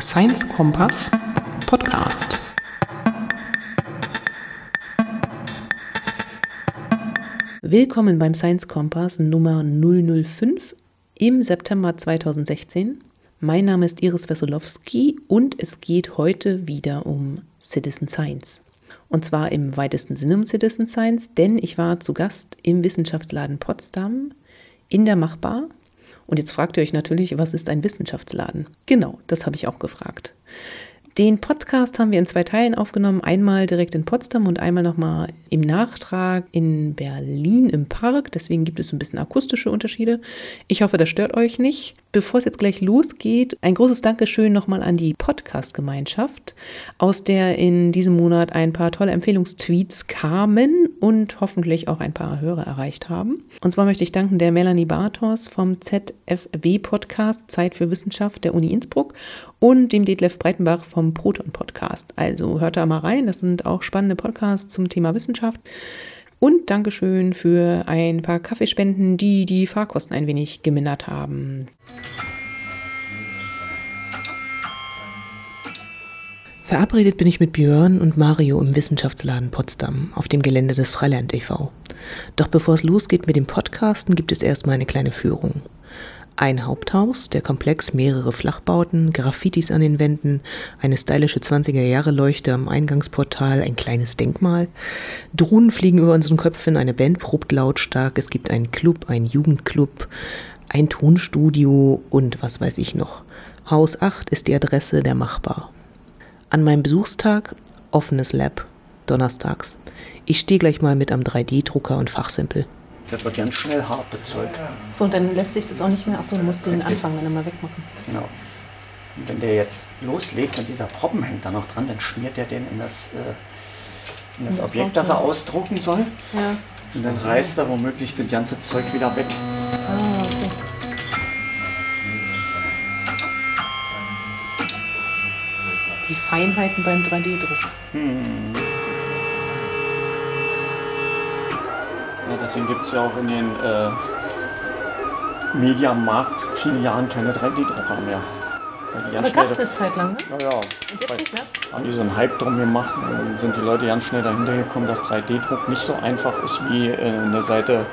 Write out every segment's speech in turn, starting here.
Science Kompass Podcast. Willkommen beim Science Kompass Nummer 005 im September 2016. Mein Name ist Iris Wesolowski und es geht heute wieder um Citizen Science. Und zwar im weitesten Sinne um Citizen Science, denn ich war zu Gast im Wissenschaftsladen Potsdam in der Machbar. Und jetzt fragt ihr euch natürlich, was ist ein Wissenschaftsladen? Genau, das habe ich auch gefragt. Den Podcast haben wir in zwei Teilen aufgenommen. Einmal direkt in Potsdam und einmal nochmal im Nachtrag in Berlin im Park. Deswegen gibt es ein bisschen akustische Unterschiede. Ich hoffe, das stört euch nicht. Bevor es jetzt gleich losgeht, ein großes Dankeschön nochmal an die Podcast-Gemeinschaft, aus der in diesem Monat ein paar tolle Empfehlungstweets kamen und hoffentlich auch ein paar Hörer erreicht haben. Und zwar möchte ich danken der Melanie Bartos vom ZFW-Podcast Zeit für Wissenschaft der Uni Innsbruck und dem Detlef Breitenbach vom Proton-Podcast. Also hört da mal rein, das sind auch spannende Podcasts zum Thema Wissenschaft. Und Dankeschön für ein paar Kaffeespenden, die die Fahrkosten ein wenig gemindert haben. Verabredet bin ich mit Björn und Mario im Wissenschaftsladen Potsdam auf dem Gelände des Freiland e.V. Doch bevor es losgeht mit dem Podcasten, gibt es erstmal eine kleine Führung. Ein Haupthaus, der Komplex, mehrere Flachbauten, Graffitis an den Wänden, eine stylische 20er-Jahre-Leuchte am Eingangsportal, ein kleines Denkmal. Drohnen fliegen über unseren Köpfen, eine Band probt lautstark, es gibt einen Club, einen Jugendclub, ein Tonstudio und was weiß ich noch. Haus 8 ist die Adresse der Machbar. An meinem Besuchstag offenes Lab, donnerstags. Ich stehe gleich mal mit am 3D-Drucker und Fachsimpel. Das wird ganz schnell hart, das Zeug. So, und dann lässt sich das auch nicht mehr. Achso, du musst den Anfang dann immer wegmachen. Genau. Und wenn der jetzt loslegt und dieser Proppen hängt da noch dran, dann schmiert er den in das, äh, in das, das Objekt, das er ausdrucken soll. Ja. Und dann reißt er womöglich das ganze Zeug wieder weg. Ah, okay. Die Feinheiten beim 3D-Druck. Ja, deswegen gibt es ja auch in den äh, Mediamarkt-Filialen keine 3D-Drucker mehr. Aber gab es eine Zeit lang, ne? Ja, ja. Und jetzt nicht mehr? haben die so einen Hype drum gemacht und sind die Leute ganz schnell dahinter gekommen, dass 3D-Druck nicht so einfach ist wie äh, eine Seite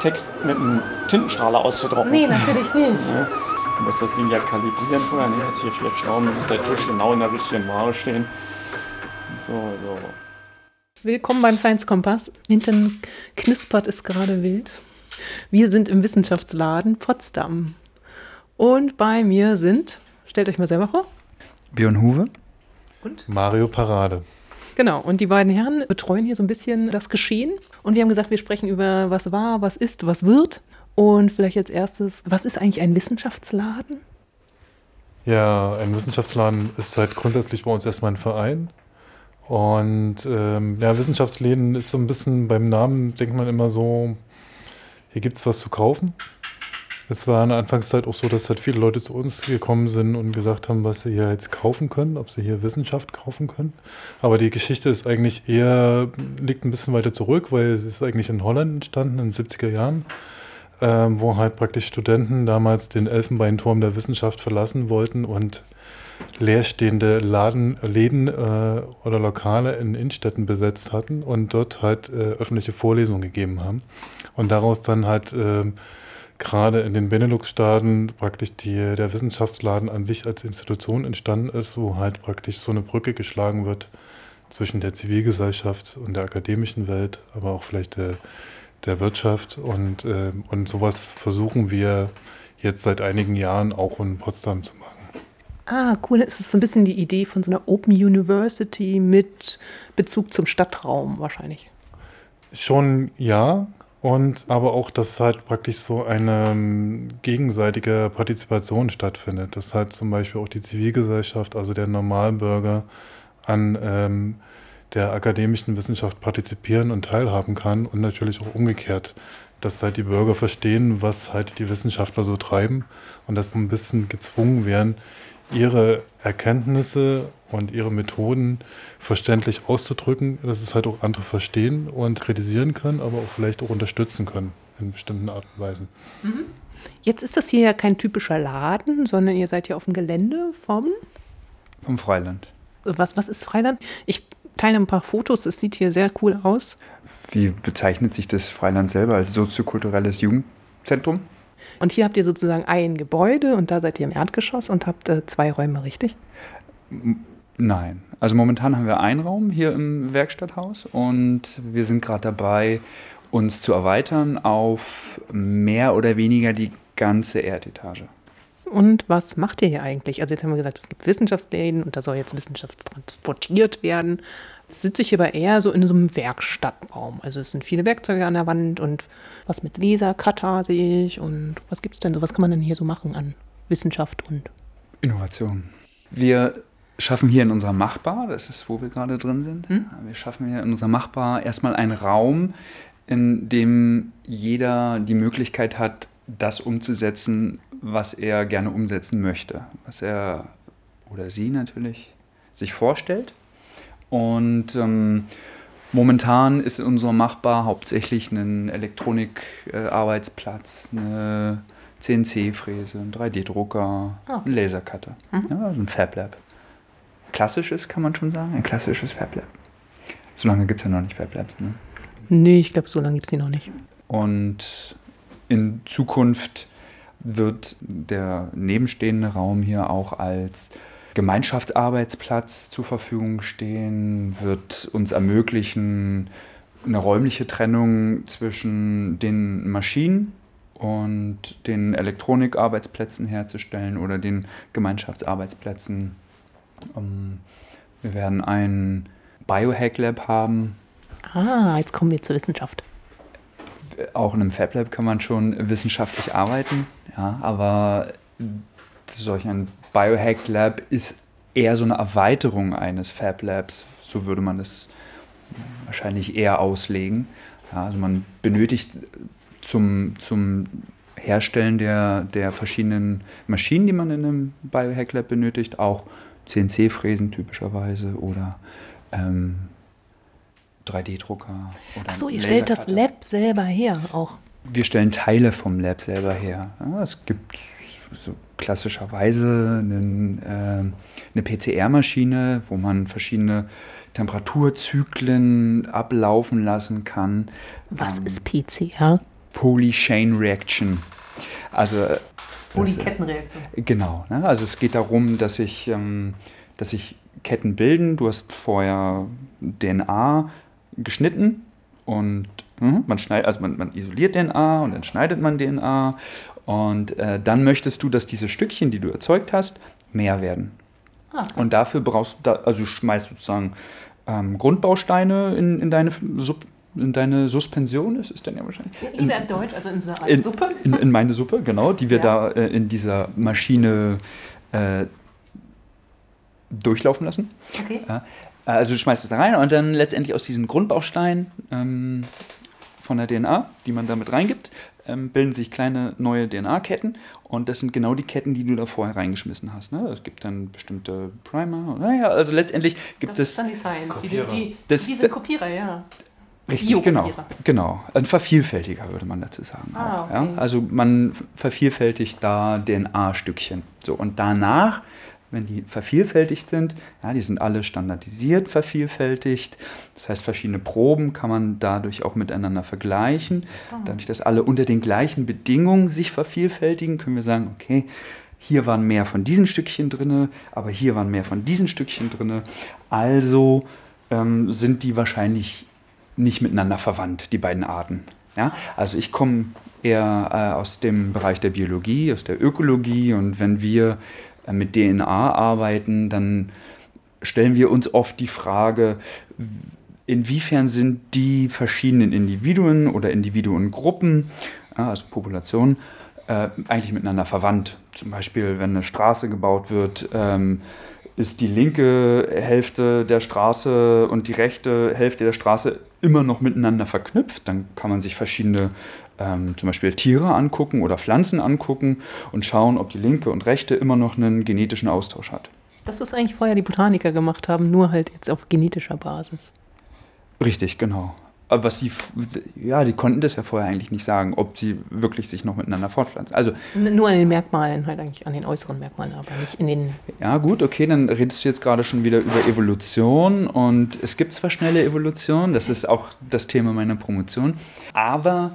Text mit einem Tintenstrahler auszudrucken. Nee, natürlich nicht. Ja. Du musst das Ding ja kalibrieren vorher, ne? hast hier vier Schrauben, dass der Tisch genau in der richtigen Ware stehen. So, so. Willkommen beim Science Kompass. Hinten knispert es gerade wild. Wir sind im Wissenschaftsladen Potsdam. Und bei mir sind, stellt euch mal selber vor. Björn Huwe. Mario Parade. Genau, und die beiden Herren betreuen hier so ein bisschen das Geschehen. Und wir haben gesagt, wir sprechen über was war, was ist, was wird. Und vielleicht als erstes, was ist eigentlich ein Wissenschaftsladen? Ja, ein Wissenschaftsladen ist halt grundsätzlich bei uns erstmal ein Verein. Und ähm, ja, Wissenschaftsläden ist so ein bisschen beim Namen, denkt man immer so, hier gibt es was zu kaufen. Es war in der Anfangszeit auch so, dass halt viele Leute zu uns gekommen sind und gesagt haben, was sie hier jetzt kaufen können, ob sie hier Wissenschaft kaufen können. Aber die Geschichte ist eigentlich eher, liegt ein bisschen weiter zurück, weil es ist eigentlich in Holland entstanden in den 70er Jahren. ähm, wo halt praktisch Studenten damals den Elfenbeinturm der Wissenschaft verlassen wollten und leerstehende Laden, Läden äh, oder Lokale in Innenstädten besetzt hatten und dort halt äh, öffentliche Vorlesungen gegeben haben. Und daraus dann halt ähm, gerade in den Benelux-Staaten praktisch die, der Wissenschaftsladen an sich als Institution entstanden ist, wo halt praktisch so eine Brücke geschlagen wird zwischen der Zivilgesellschaft und der akademischen Welt, aber auch vielleicht der, der Wirtschaft. Und, äh, und sowas versuchen wir jetzt seit einigen Jahren auch in Potsdam zu machen. Ah, cool. Es ist so ein bisschen die Idee von so einer Open University mit Bezug zum Stadtraum wahrscheinlich. Schon ja, und aber auch, dass halt praktisch so eine ähm, gegenseitige Partizipation stattfindet. Dass halt zum Beispiel auch die Zivilgesellschaft, also der Normalbürger, an ähm, der akademischen Wissenschaft partizipieren und teilhaben kann und natürlich auch umgekehrt, dass halt die Bürger verstehen, was halt die Wissenschaftler so treiben und dass ein bisschen gezwungen werden, ihre Erkenntnisse und ihre Methoden verständlich auszudrücken, dass es halt auch andere verstehen und kritisieren können, aber auch vielleicht auch unterstützen können in bestimmten Art und Weisen. Jetzt ist das hier ja kein typischer Laden, sondern ihr seid ja auf dem Gelände vom. Vom Freiland. Was, was ist Freiland? Ich teile ein paar Fotos, es sieht hier sehr cool aus. Wie bezeichnet sich das Freiland selber als soziokulturelles Jugendzentrum? Und hier habt ihr sozusagen ein Gebäude und da seid ihr im Erdgeschoss und habt äh, zwei Räume, richtig? Nein. Also momentan haben wir einen Raum hier im Werkstatthaus und wir sind gerade dabei, uns zu erweitern auf mehr oder weniger die ganze Erdetage. Und was macht ihr hier eigentlich? Also jetzt haben wir gesagt, es gibt Wissenschaftsläden und da soll jetzt Wissenschaft transportiert werden. Jetzt sitze ich aber eher so in so einem Werkstattraum. Also es sind viele Werkzeuge an der Wand und was mit Laser, Cutter sehe ich und was gibt es denn so? Was kann man denn hier so machen an Wissenschaft und Innovation? Wir schaffen hier in unserer Machbar, das ist, wo wir gerade drin sind, hm? wir schaffen hier in unserer Machbar erstmal einen Raum, in dem jeder die Möglichkeit hat, das umzusetzen, was er gerne umsetzen möchte, was er oder sie natürlich sich vorstellt. Und ähm, momentan ist in unserem Machbar hauptsächlich ein Elektronikarbeitsplatz, äh, eine CNC-Fräse, ein 3D-Drucker, okay. ein Lasercutter, mhm. ja, also ein Fab Lab. Klassisches kann man schon sagen, ein klassisches Fab Lab. So lange gibt es ja noch nicht Fab Labs. Ne? Nee, ich glaube, so lange gibt es die noch nicht. Und in Zukunft wird der nebenstehende Raum hier auch als Gemeinschaftsarbeitsplatz zur Verfügung stehen, wird uns ermöglichen, eine räumliche Trennung zwischen den Maschinen und den Elektronikarbeitsplätzen herzustellen oder den Gemeinschaftsarbeitsplätzen. Ähm, wir werden ein Biohack Lab haben. Ah, jetzt kommen wir zur Wissenschaft. Auch in einem Fab Lab kann man schon wissenschaftlich arbeiten, ja, aber solch ein Biohack Lab ist eher so eine Erweiterung eines Fab Labs, so würde man es wahrscheinlich eher auslegen. Ja, also man benötigt zum, zum Herstellen der, der verschiedenen Maschinen, die man in einem Biohack Lab benötigt, auch CNC-Fräsen typischerweise oder ähm, 3D-Drucker. Achso, ihr stellt das Lab selber her auch. Wir stellen Teile vom Lab selber her. Ja, es gibt so klassischerweise einen, äh, eine PCR-Maschine, wo man verschiedene Temperaturzyklen ablaufen lassen kann. Was ähm, ist PCR? Polychain Reaction. Also äh, Polykettenreaktion. Genau. Ne? Also es geht darum, dass sich ähm, dass sich Ketten bilden. Du hast vorher DNA geschnitten und mh, man schneidet, also man, man isoliert DNA und dann schneidet man DNA und äh, dann möchtest du, dass diese Stückchen, die du erzeugt hast, mehr werden. Ah. Und dafür brauchst du, da, also schmeißt sozusagen ähm, Grundbausteine in, in deine Sub in deine Suspension ist es dann ja wahrscheinlich. Lieber in Deutsch, also in so eine Suppe? In, in, meine Suppe, genau, die wir ja. da äh, in dieser Maschine äh, durchlaufen lassen. Okay. Ja, also du schmeißt es da rein und dann letztendlich aus diesen Grundbausteinen ähm, von der DNA, die man damit reingibt, ähm, bilden sich kleine neue DNA-Ketten und das sind genau die Ketten, die du da vorher reingeschmissen hast. Ne? Es gibt dann bestimmte Primer. Naja, also letztendlich gibt das es. Das ist dann die Science. Die, die, das, die sind Kopierer, ja. Richtig, genau. Genau. Ein Vervielfältiger würde man dazu sagen. Ah, auch, okay. ja? Also man vervielfältigt da DNA-Stückchen. So, und danach wenn die vervielfältigt sind. Ja, die sind alle standardisiert vervielfältigt. Das heißt, verschiedene Proben kann man dadurch auch miteinander vergleichen. Dadurch, dass alle unter den gleichen Bedingungen sich vervielfältigen, können wir sagen, okay, hier waren mehr von diesen Stückchen drin, aber hier waren mehr von diesen Stückchen drin. Also ähm, sind die wahrscheinlich nicht miteinander verwandt, die beiden Arten. Ja? Also ich komme eher äh, aus dem Bereich der Biologie, aus der Ökologie und wenn wir mit DNA arbeiten, dann stellen wir uns oft die Frage, inwiefern sind die verschiedenen Individuen oder Individuengruppen, also Populationen, äh, eigentlich miteinander verwandt. Zum Beispiel, wenn eine Straße gebaut wird, ähm, ist die linke Hälfte der Straße und die rechte Hälfte der Straße immer noch miteinander verknüpft. Dann kann man sich verschiedene ähm, zum Beispiel Tiere angucken oder Pflanzen angucken und schauen, ob die linke und rechte immer noch einen genetischen Austausch hat. Das, was eigentlich vorher die Botaniker gemacht haben, nur halt jetzt auf genetischer Basis. Richtig, genau. was sie, ja, die konnten das ja vorher eigentlich nicht sagen, ob sie wirklich sich noch miteinander fortpflanzen. Also nur an den Merkmalen, halt eigentlich an den äußeren Merkmalen, aber nicht in den. Ja, gut, okay, dann redest du jetzt gerade schon wieder über Evolution und es gibt zwar schnelle Evolution, das ist auch das Thema meiner Promotion, aber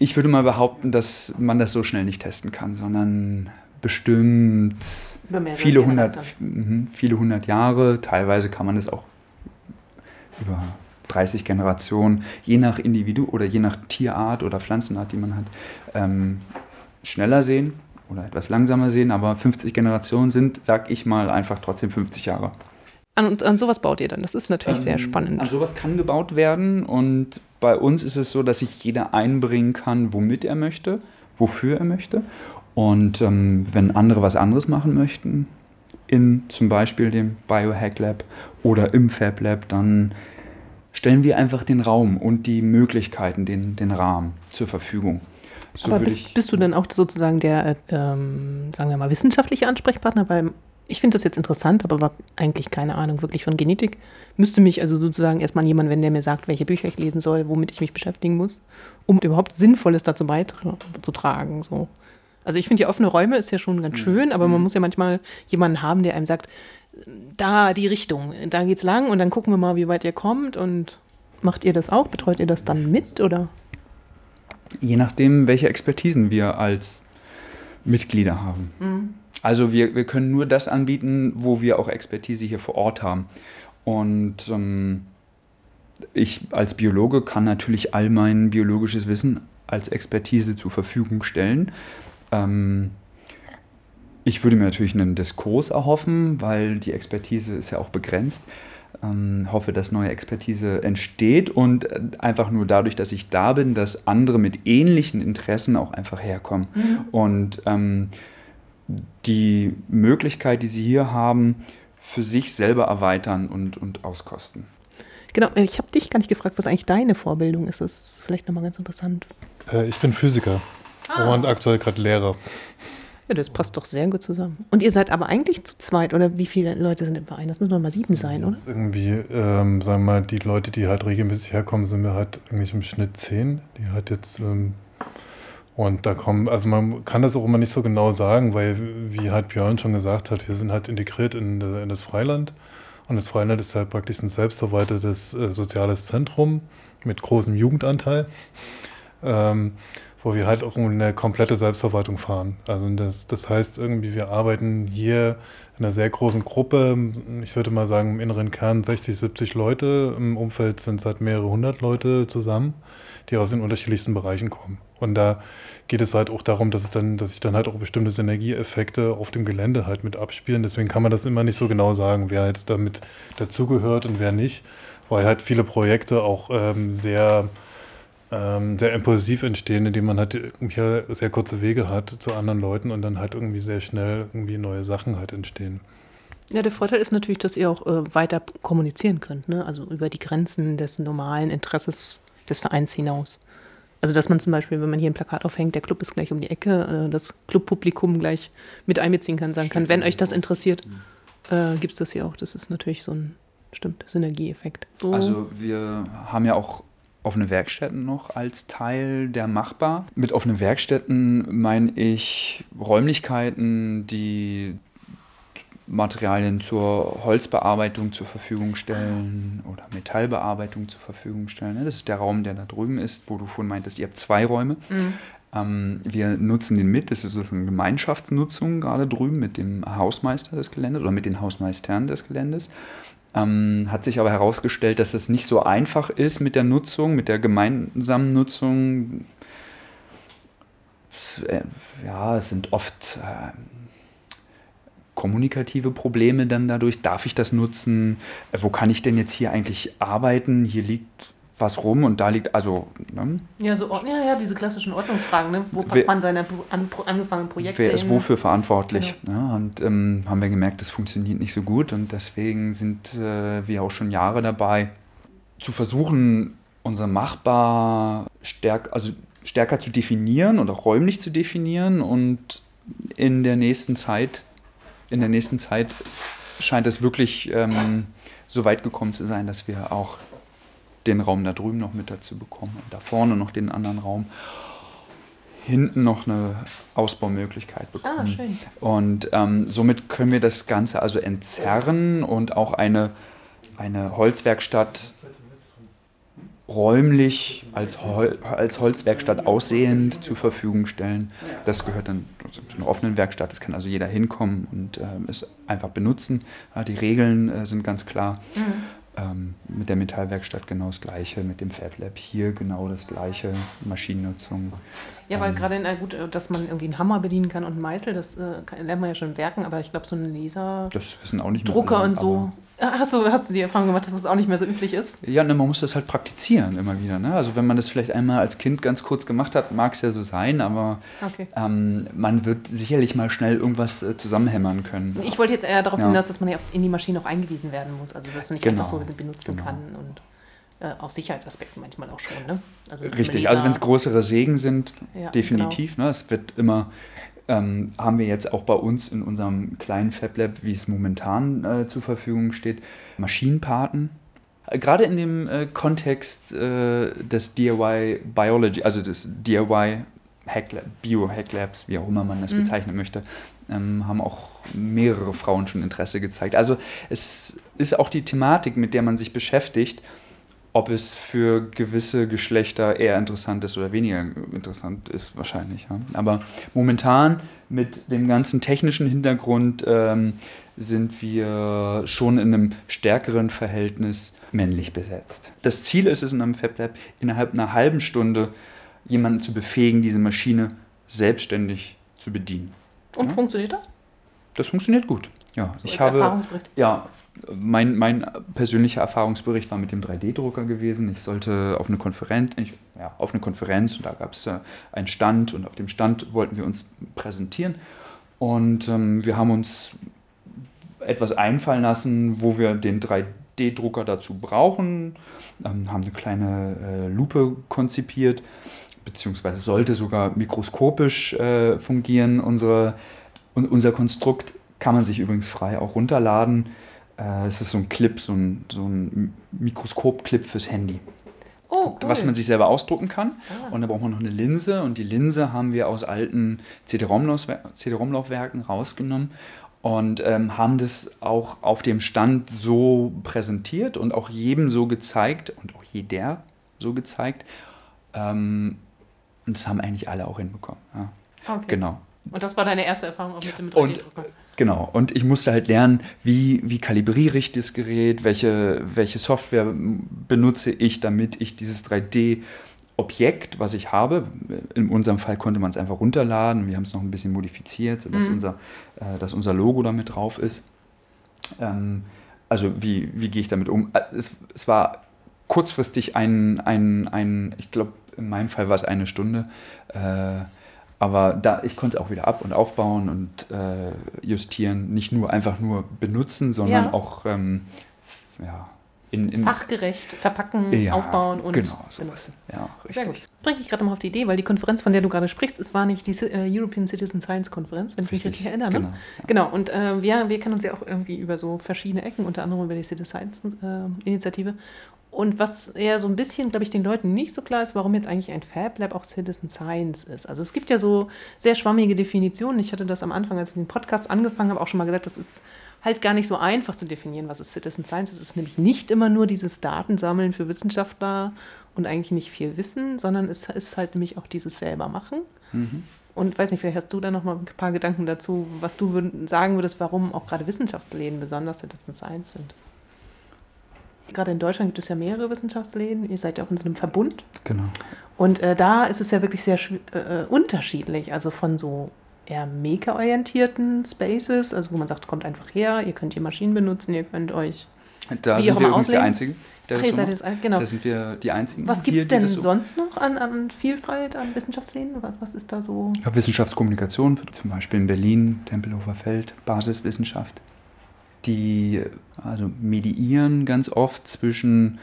ich würde mal behaupten, dass man das so schnell nicht testen kann, sondern bestimmt viele hundert, mhm, viele hundert Jahre. Teilweise kann man das auch über 30 Generationen, je nach Individu oder je nach Tierart oder Pflanzenart, die man hat, ähm, schneller sehen oder etwas langsamer sehen. Aber 50 Generationen sind, sag ich mal, einfach trotzdem 50 Jahre. Und an sowas baut ihr dann. Das ist natürlich ähm, sehr spannend. An sowas kann gebaut werden. Und bei uns ist es so, dass sich jeder einbringen kann, womit er möchte, wofür er möchte. Und ähm, wenn andere was anderes machen möchten, in zum Beispiel dem Biohack Lab oder im Fab Lab, dann stellen wir einfach den Raum und die Möglichkeiten, den, den Rahmen zur Verfügung. So Aber bist, bist, du dann auch sozusagen der, ähm, sagen wir mal, wissenschaftliche Ansprechpartner? Weil ich finde das jetzt interessant, aber eigentlich keine Ahnung wirklich von Genetik. Müsste mich also sozusagen erstmal jemand, wenn der mir sagt, welche Bücher ich lesen soll, womit ich mich beschäftigen muss, um überhaupt Sinnvolles dazu beizutragen. So. Also ich finde, die offene Räume ist ja schon ganz mhm. schön, aber man mhm. muss ja manchmal jemanden haben, der einem sagt, da die Richtung, da geht's lang und dann gucken wir mal, wie weit ihr kommt und macht ihr das auch? Betreut ihr das dann mit oder? Je nachdem, welche Expertisen wir als Mitglieder haben. Mhm. Also wir, wir können nur das anbieten, wo wir auch Expertise hier vor Ort haben. Und ähm, ich als Biologe kann natürlich all mein biologisches Wissen als Expertise zur Verfügung stellen. Ähm, ich würde mir natürlich einen Diskurs erhoffen, weil die Expertise ist ja auch begrenzt. Ähm, hoffe, dass neue Expertise entsteht und äh, einfach nur dadurch, dass ich da bin, dass andere mit ähnlichen Interessen auch einfach herkommen. Mhm. Und ähm, die Möglichkeit, die sie hier haben, für sich selber erweitern und, und auskosten. Genau, ich habe dich gar nicht gefragt, was eigentlich deine Vorbildung ist. Das ist vielleicht nochmal ganz interessant. Äh, ich bin Physiker ah. und aktuell gerade Lehrer. Ja, das passt doch sehr gut zusammen. Und ihr seid aber eigentlich zu zweit, oder wie viele Leute sind im Verein? Das müssen doch mal sieben sein, oder? Irgendwie, ähm, sagen wir mal, die Leute, die halt regelmäßig herkommen, sind wir halt eigentlich im Schnitt zehn. Die halt jetzt, ähm, und da kommen, also man kann das auch immer nicht so genau sagen, weil, wie halt Björn schon gesagt hat, wir sind halt integriert in, in das Freiland. Und das Freiland ist halt praktisch ein selbstverwaltetes äh, soziales Zentrum mit großem Jugendanteil. Ähm, wo wir halt auch eine komplette Selbstverwaltung fahren. Also das, das heißt irgendwie, wir arbeiten hier in einer sehr großen Gruppe, ich würde mal sagen im inneren Kern 60, 70 Leute, im Umfeld sind es halt mehrere hundert Leute zusammen, die aus den unterschiedlichsten Bereichen kommen. Und da geht es halt auch darum, dass es dann, dass sich dann halt auch bestimmte Synergieeffekte auf dem Gelände halt mit abspielen. Deswegen kann man das immer nicht so genau sagen, wer jetzt damit dazugehört und wer nicht, weil halt viele Projekte auch ähm, sehr ähm, sehr impulsiv entstehen, indem man halt irgendwie sehr kurze Wege hat zu anderen Leuten und dann halt irgendwie sehr schnell irgendwie neue Sachen halt entstehen. Ja, der Vorteil ist natürlich, dass ihr auch äh, weiter kommunizieren könnt, ne? also über die Grenzen des normalen Interesses des Vereins hinaus. Also dass man zum Beispiel, wenn man hier ein Plakat aufhängt, der Club ist gleich um die Ecke, äh, das Clubpublikum gleich mit einbeziehen kann, sagen kann, wenn euch das interessiert, äh, gibt es das hier auch. Das ist natürlich so ein stimmt, Synergieeffekt. So. Also wir haben ja auch offene Werkstätten noch als Teil der machbar. Mit offenen Werkstätten meine ich Räumlichkeiten, die Materialien zur Holzbearbeitung zur Verfügung stellen oder Metallbearbeitung zur Verfügung stellen. Das ist der Raum, der da drüben ist, wo du vorhin meintest, ihr habt zwei Räume. Mhm. Ähm, wir nutzen den mit, das ist so eine Gemeinschaftsnutzung gerade drüben mit dem Hausmeister des Geländes oder mit den Hausmeistern des Geländes. Ähm, hat sich aber herausgestellt, dass es nicht so einfach ist mit der Nutzung, mit der gemeinsamen Nutzung. Äh, ja, es sind oft äh, kommunikative Probleme dann dadurch. Darf ich das nutzen? Äh, wo kann ich denn jetzt hier eigentlich arbeiten? Hier liegt was rum und da liegt, also. Ne? Ja, so, ja, ja, diese klassischen Ordnungsfragen, ne? wo packt wer, man seine an, angefangenen Projekte Wer ist hin? wofür verantwortlich? Genau. Ja, und ähm, haben wir gemerkt, das funktioniert nicht so gut und deswegen sind äh, wir auch schon Jahre dabei, zu versuchen, unser Machbar stärk, also stärker zu definieren und auch räumlich zu definieren und in der nächsten Zeit, in der nächsten Zeit scheint es wirklich ähm, so weit gekommen zu sein, dass wir auch den Raum da drüben noch mit dazu bekommen und da vorne noch den anderen Raum. Hinten noch eine Ausbaumöglichkeit Ah, bekommen. schön. Und ähm, somit können wir das Ganze also entzerren und auch eine, eine Holzwerkstatt räumlich als, Hol als Holzwerkstatt aussehend zur Verfügung stellen. Das gehört dann zu einer offenen Werkstatt. Es kann also jeder hinkommen und ähm, es einfach benutzen. Ja, die Regeln äh, sind ganz klar. Ähm, mit der Metallwerkstatt genau das Gleiche, mit dem Fab Lab hier genau das Gleiche, Maschinennutzung. Ja, weil Ähm, gerade, na gut, äh, dass man irgendwie einen Hammer bedienen kann und einen Meißel, das äh, lernt man ja schon in Werken, aber ich glaube, so ein Laserdrucker Das wissen auch nicht mehr alle, und so. Ah, Hast du, hast du die Erfahrung gemacht, dass das auch nicht mehr so üblich ist? Ja, ne, man muss das halt praktizieren immer wieder. Ne? Also wenn man das vielleicht einmal als Kind ganz kurz gemacht hat, mag es ja so sein, aber Okay. ähm, man wird sicherlich mal schnell irgendwas äh, zusammenhämmern können. Ich wollte jetzt eher darauf Ja. hinaus, dass man ja in die Maschine auch eingewiesen werden muss. Also, dass du nicht Genau, einfach so benutzen genau. kann und äh, aus Sicherheitsaspekten manchmal auch schon. Ne? Also Richtig, also wenn es größere Sägen sind, Ja, definitiv. Ne? Es wird immer, ähm, haben wir jetzt auch bei uns in unserem kleinen Fab Lab, wie es momentan äh, zur Verfügung steht, Maschinenpaten. Äh, Gerade in dem äh, Kontext äh, des DIY Biology, also des DIY Hacklab, Bio-Hacklabs, wie auch immer man das Mhm. bezeichnen möchte, ähm, haben auch mehrere Frauen schon Interesse gezeigt. Also es ist auch die Thematik, mit der man sich beschäftigt, ob es für gewisse Geschlechter eher interessant ist oder weniger interessant ist, wahrscheinlich. Ja. Aber momentan mit dem ganzen technischen Hintergrund ähm, sind wir schon in einem stärkeren Verhältnis männlich besetzt. Das Ziel ist es in einem Fab Lab, innerhalb einer halben Stunde jemanden zu befähigen, diese Maschine selbstständig zu bedienen. Und Ja. funktioniert das? Das funktioniert gut. Ja, So ich habe ja, mein, mein persönlicher Erfahrungsbericht war mit dem 3D-Drucker gewesen. Ich sollte auf eine Konferenz, ich, ja, auf eine Konferenz und da gab es äh, einen Stand und auf dem Stand wollten wir uns präsentieren. Und ähm, wir haben uns etwas einfallen lassen, wo wir den 3D-Drucker dazu brauchen, ähm, haben eine kleine äh, Lupe konzipiert, beziehungsweise sollte sogar mikroskopisch äh, fungieren. Unsere, un, unser Konstrukt kann man sich übrigens frei auch runterladen. Äh, es ist so ein Clip, so ein, so ein Mikroskop-Clip fürs Handy Oh, cool. was man sich selber ausdrucken kann. Ah. Und da braucht man noch eine Linse und die Linse haben wir aus alten CD-ROM-Laufwerken CD rausgenommen und ähm, haben das auch auf dem Stand so präsentiert und auch jedem so gezeigt und auch jeder so gezeigt. Ähm, und das haben eigentlich alle auch hinbekommen. Ja. okay. Genau. Und das war deine erste Erfahrung auch mit dem Und- 3D-Drucker? Genau, und ich musste halt lernen, wie, wie kalibriere ich das Gerät, welche, welche Software benutze ich, damit ich dieses 3D-Objekt, was ich habe, in unserem Fall konnte man es einfach runterladen, wir haben es noch ein bisschen modifiziert, sodass Mhm. unser, äh, dass unser Logo damit drauf ist. Ähm, also wie, wie gehe ich damit um? Äh, Es, es war kurzfristig ein, ein, ein ich glaube, in meinem Fall war es eine Stunde. Äh, aber da, ich konnte es auch wieder ab- und aufbauen und äh, justieren. Nicht nur einfach nur benutzen, sondern Ja. auch ähm, ja, in, in Fachgerecht verpacken, Ja, aufbauen und genau, sowas. benutzen. Ja, Sehr gut. richtig. Das bringt mich gerade mal auf die Idee, weil die Konferenz, von der du gerade sprichst, es war nicht die äh, European Citizen Science Konferenz, wenn ich mich richtig erinnere. Genau. Ne? Genau, und äh, wir, wir kennen uns ja auch irgendwie über so verschiedene Ecken, unter anderem über die Citizen Science äh, Initiative. Und was eher so ein bisschen, glaube ich, den Leuten nicht so klar ist, warum jetzt eigentlich ein Fab Lab auch Citizen Science ist. Also es gibt ja so sehr schwammige Definitionen. Ich hatte das am Anfang, als ich den Podcast angefangen habe, auch schon mal gesagt, das ist halt gar nicht so einfach zu definieren, was ist Citizen Science. Es ist nämlich nicht immer nur dieses Datensammeln für Wissenschaftler und eigentlich nicht viel Wissen, sondern es ist halt nämlich auch dieses selber machen. Mhm. Und weiß nicht, vielleicht hast du da noch mal ein paar Gedanken dazu, was du würd, sagen würdest, warum auch gerade Wissenschaftsläden besonders Citizen Science sind. Gerade in Deutschland gibt es ja mehrere Wissenschaftsläden. Ihr seid ja auch in so einem Verbund. genau. Und äh, da ist es ja wirklich sehr schw- äh, unterschiedlich. Also von so eher maker-orientierten Spaces, also wo man sagt, kommt einfach her, ihr könnt hier Maschinen benutzen, ihr könnt euch. Da Wie sind auch wir übrigens die. Einzigen. der Ach, das so macht. jetzt, genau. Da sind wir die Einzigen. Was gibt es denn das so- sonst noch an, an Vielfalt an Wissenschaftsläden? Was, was ist da so? Ja, Wissenschaftskommunikation, zum Beispiel in Berlin, Tempelhofer Feld, Basiswissenschaft. Die also mediieren ganz oft zwischen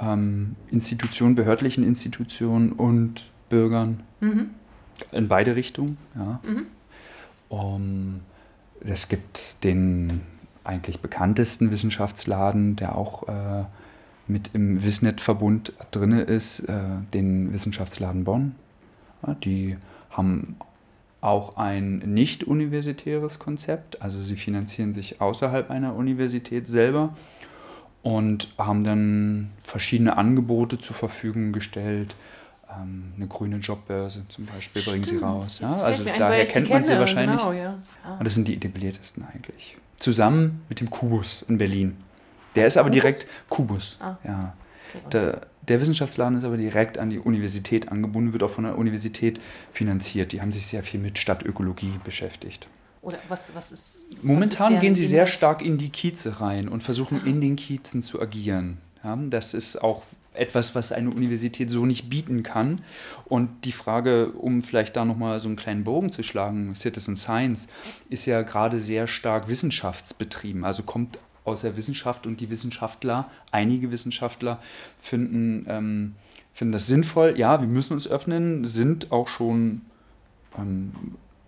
ähm, Institutionen, behördlichen Institutionen und Bürgern Mhm. in beide Richtungen. Ja. Mhm. Um, es gibt den eigentlich bekanntesten Wissenschaftsladen, der auch äh, mit im Wissnet-Verbund drin ist, äh, den Wissenschaftsladen Bonn. Ja, die haben auch ein nicht universitäres Konzept, also sie finanzieren sich außerhalb einer Universität selber und haben dann verschiedene Angebote zur Verfügung gestellt. Ähm, eine grüne Jobbörse zum Beispiel Stimmt, bringen sie raus. Ja? Also daher kennt man sie wahrscheinlich. Genau, ja. ah. Und das sind die etabliertesten eigentlich. Zusammen mit dem Kubus in Berlin. Der ist aber Kubus? direkt Kubus. Ah. Ja. Okay, der, der Wissenschaftsladen ist aber direkt an die Universität angebunden, wird auch von der Universität finanziert. Die haben sich sehr viel mit Stadtökologie beschäftigt. Oder was, was ist. Momentan was ist gehen sie sehr stark in die Kieze rein und versuchen in den Kiezen zu agieren. Ja, das ist auch etwas, was eine Universität so nicht bieten kann. Und die Frage, um vielleicht da nochmal so einen kleinen Bogen zu schlagen, Citizen Science ist ja gerade sehr stark wissenschaftsbetrieben, also kommt aus der Wissenschaft und die Wissenschaftler, einige Wissenschaftler finden, ähm, finden das sinnvoll. Ja, wir müssen uns öffnen, sind auch schon ähm,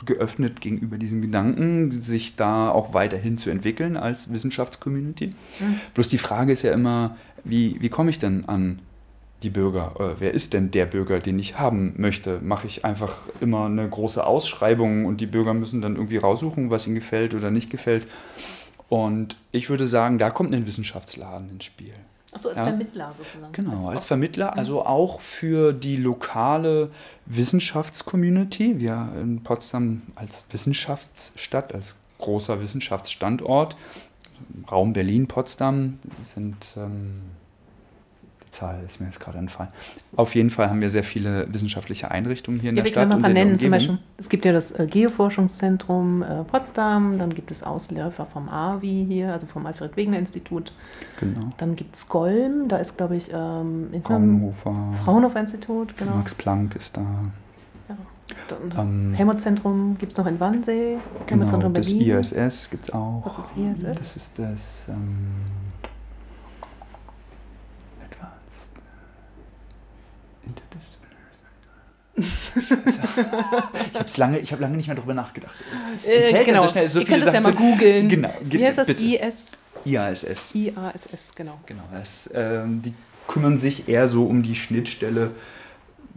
geöffnet gegenüber diesem Gedanken, sich da auch weiterhin zu entwickeln als Wissenschaftscommunity. Mhm. Bloß die Frage ist ja immer, wie, wie komme ich denn an die Bürger? Äh, wer ist denn der Bürger, den ich haben möchte? Mache ich einfach immer eine große Ausschreibung und die Bürger müssen dann irgendwie raussuchen, was ihnen gefällt oder nicht gefällt? Und ich würde sagen, da kommt ein Wissenschaftsladen ins Spiel. Achso, als ja? Vermittler sozusagen. Genau, als, als Vermittler, also auch für die lokale Wissenschaftscommunity. Wir in Potsdam als Wissenschaftsstadt, als großer Wissenschaftsstandort, Raum Berlin-Potsdam sind ähm, Zahl ist mir jetzt gerade entfallen. Auf jeden Fall haben wir sehr viele wissenschaftliche Einrichtungen hier in ja, der Stadt. Wir können mal ein paar nennen, zum Beispiel. Es gibt ja das äh, Geoforschungszentrum äh, Potsdam, dann gibt es Ausläufer vom AWI hier, also vom Alfred-Wegener-Institut. Genau. Dann gibt es Golm, da ist, glaube ich, ähm, Fraunhofer. Fraunhofer-Institut, genau. Max Planck ist da. Ja. Ähm, Helmut-Zentrum gibt es noch in Wannsee. Genau, Helmut-Zentrum Berlin. Das ISS gibt es auch. Was ist ISS? Das ist das. Ähm, ich habe lange, ich habe lange nicht mehr darüber nachgedacht. Äh, genau. So schnell, so Ihr könnt es ja mal googeln. Genau. Wie heißt das? Bitte. IS? IASS. IASS, genau. Genau. Das, ähm, die kümmern sich eher so um die Schnittstelle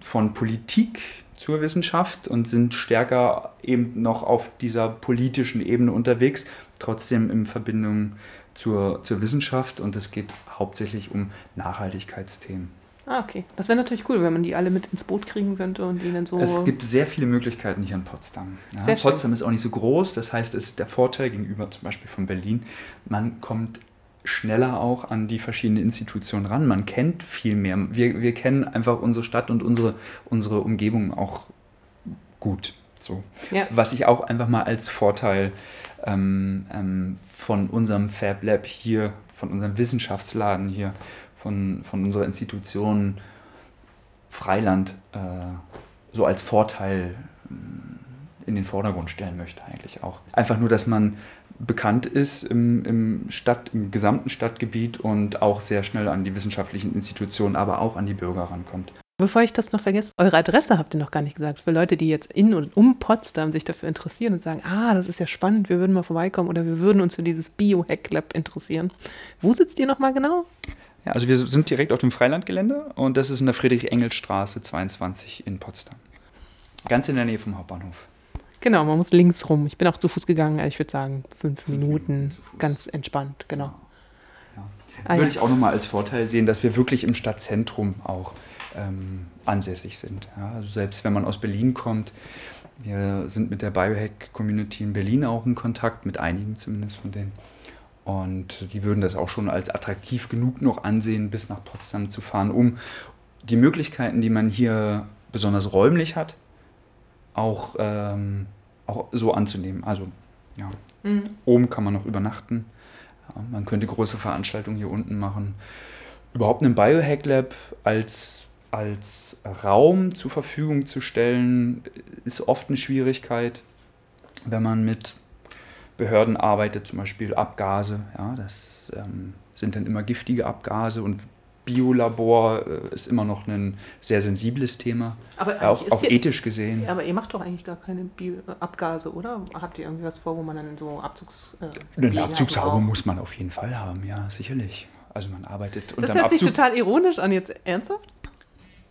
von Politik zur Wissenschaft und sind stärker eben noch auf dieser politischen Ebene unterwegs, trotzdem in Verbindung zur, zur Wissenschaft und es geht hauptsächlich um Nachhaltigkeitsthemen. Ah, okay. Das wäre natürlich cool, wenn man die alle mit ins Boot kriegen könnte und ihnen so. Es gibt sehr viele Möglichkeiten hier in Potsdam. Ja, Potsdam ist auch nicht so groß, das heißt, es ist der Vorteil gegenüber zum Beispiel von Berlin. Man kommt schneller auch an die verschiedenen Institutionen ran. Man kennt viel mehr. Wir, wir kennen einfach unsere Stadt und unsere, unsere Umgebung auch gut. So. Ja. Was ich auch einfach mal als Vorteil ähm, ähm, von unserem Fab Lab hier, von unserem Wissenschaftsladen hier von, von unserer Institution Freiland äh, so als Vorteil äh, in den Vordergrund stellen möchte eigentlich auch. Einfach nur, dass man bekannt ist im, im, Stadt, im gesamten Stadtgebiet und auch sehr schnell an die wissenschaftlichen Institutionen, aber auch an die Bürger rankommt. Bevor ich das noch vergesse, eure Adresse habt ihr noch gar nicht gesagt. Für Leute, die jetzt in und um Potsdam sich dafür interessieren und sagen, ah, das ist ja spannend, wir würden mal vorbeikommen oder wir würden uns für dieses Bio-Hack Lab interessieren. Wo sitzt ihr nochmal genau? Ja, also wir sind direkt auf dem Freilandgelände und das ist in der Friedrich-Engels-Straße 22 in Potsdam. Ganz in der Nähe vom Hauptbahnhof. Genau, man muss links rum. Ich bin auch zu Fuß gegangen, also ich würde sagen fünf, fünf Minuten, Minuten ganz entspannt, genau. Ja. Ah, würde ja. ich auch nochmal als Vorteil sehen, dass wir wirklich im Stadtzentrum auch ähm, ansässig sind. Ja, also selbst wenn man aus Berlin kommt, wir sind mit der Biohack-Community in Berlin auch in Kontakt, mit einigen zumindest von denen. Und die würden das auch schon als attraktiv genug noch ansehen, bis nach Potsdam zu fahren, um die Möglichkeiten, die man hier besonders räumlich hat, auch, ähm, auch so anzunehmen. Also ja, mhm. oben kann man noch übernachten. Ja, man könnte große Veranstaltungen hier unten machen. Überhaupt ein Biohack Lab als, als Raum zur Verfügung zu stellen, ist oft eine Schwierigkeit, wenn man mit Behörden arbeitet, zum Beispiel Abgase. Ja, das ähm, sind dann immer giftige Abgase und Biolabor äh, ist immer noch ein sehr sensibles Thema, aber ja, auch, auch hier, ethisch gesehen. Aber ihr macht doch eigentlich gar keine Bio Abgase, oder? Habt ihr irgendwie was vor, wo man dann so Abzugs... Äh, eine Abzugshaube muss man auf jeden Fall haben, ja, sicherlich. Also man arbeitet Das hört Abzug. sich total ironisch an, jetzt ernsthaft?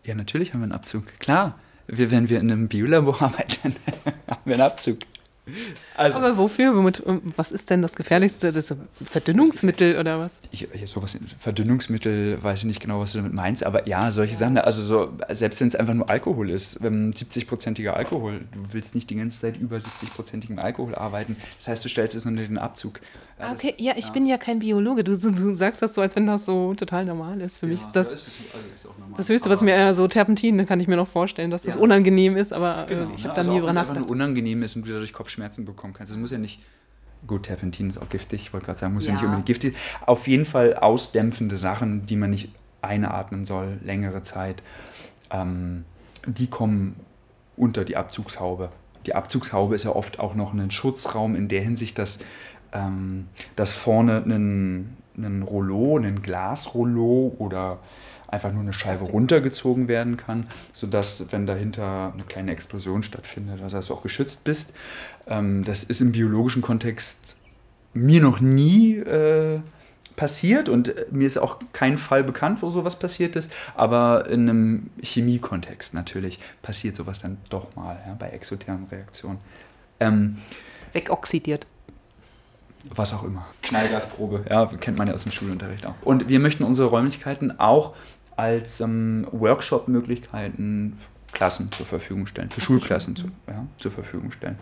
Ja, natürlich haben wir einen Abzug. Klar. Wir, wenn wir in einem Biolabor arbeiten, haben wir einen Abzug. Also, Aber wofür? Was ist denn das Gefährlichste? Das Verdünnungsmittel oder was? Ich, sowas, Verdünnungsmittel, weiß ich nicht genau, was du damit meinst, aber ja, solche ja. Sachen. Also so, selbst wenn es einfach nur Alkohol ist, 70-prozentiger Alkohol, du willst nicht die ganze Zeit über 70-prozentigem Alkohol arbeiten. Das heißt, du stellst es unter den Abzug. Ja, ah, okay, ja, ich ja. bin ja kein Biologe. Du, du, sagst das so, als wenn das so total normal ist. Für mich ist das es, also ist das Höchste, was mir äh, so Terpentin, kann ich mir noch vorstellen, dass das unangenehm ist, aber äh, genau, ich habe da also nie drüber nachgedacht. Wenn es einfach nur unangenehm ist und du dadurch Kopfschmerzen bekommen kannst. Es muss ja nicht Gut, Terpentin ist auch giftig, ich wollte gerade sagen, muss ja. ja. nicht unbedingt giftig Auf jeden Fall ausdämpfende Sachen, die man nicht einatmen soll, längere Zeit, ähm, die kommen unter die Abzugshaube. Die Abzugshaube ist ja oft auch noch ein Schutzraum in der Hinsicht, dass, ähm, dass vorne ein, ein Rollo, ein Glasrollo oder einfach nur eine Scheibe runtergezogen werden kann, sodass, wenn dahinter eine kleine Explosion stattfindet, also dass du auch geschützt bist. Ähm, das ist im biologischen Kontext mir noch nie äh, passiert und äh, mir ist auch kein Fall bekannt, wo sowas passiert ist, aber in einem Chemiekontext natürlich passiert sowas dann doch mal ja, bei exothermen Reaktionen. Ähm, Wegoxidiert was auch immer. Knallgasprobe, ja, kennt man ja aus dem Schulunterricht auch. Und wir möchten unsere Räumlichkeiten auch als ähm, Workshop-Möglichkeiten Klassen zur Verfügung stellen, für Schulklassen zu, ja, zur Verfügung stellen.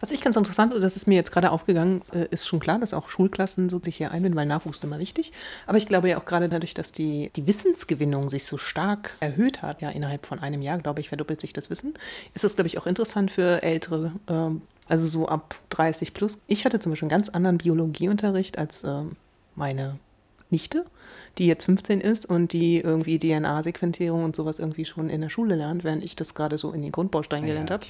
Was ich ganz interessant, das ist mir jetzt gerade aufgegangen, äh, ist schon klar, dass auch Schulklassen so sich hier einbinden, weil Nachwuchs ist immer wichtig. Aber ich glaube ja auch gerade dadurch, dass die, die Wissensgewinnung sich so stark erhöht hat, ja innerhalb von einem Jahr, glaube ich, verdoppelt sich das Wissen, ist das, glaube ich, auch interessant für Ältere, ähm, also so ab 30 plus. Ich hatte zum Beispiel einen ganz anderen Biologieunterricht als ähm, meine Nichte die jetzt 15 ist und die irgendwie DNA-Sequenzierung und sowas irgendwie schon in der Schule lernt, während ich das gerade so in den Grundbaustein naja, gelernt habe.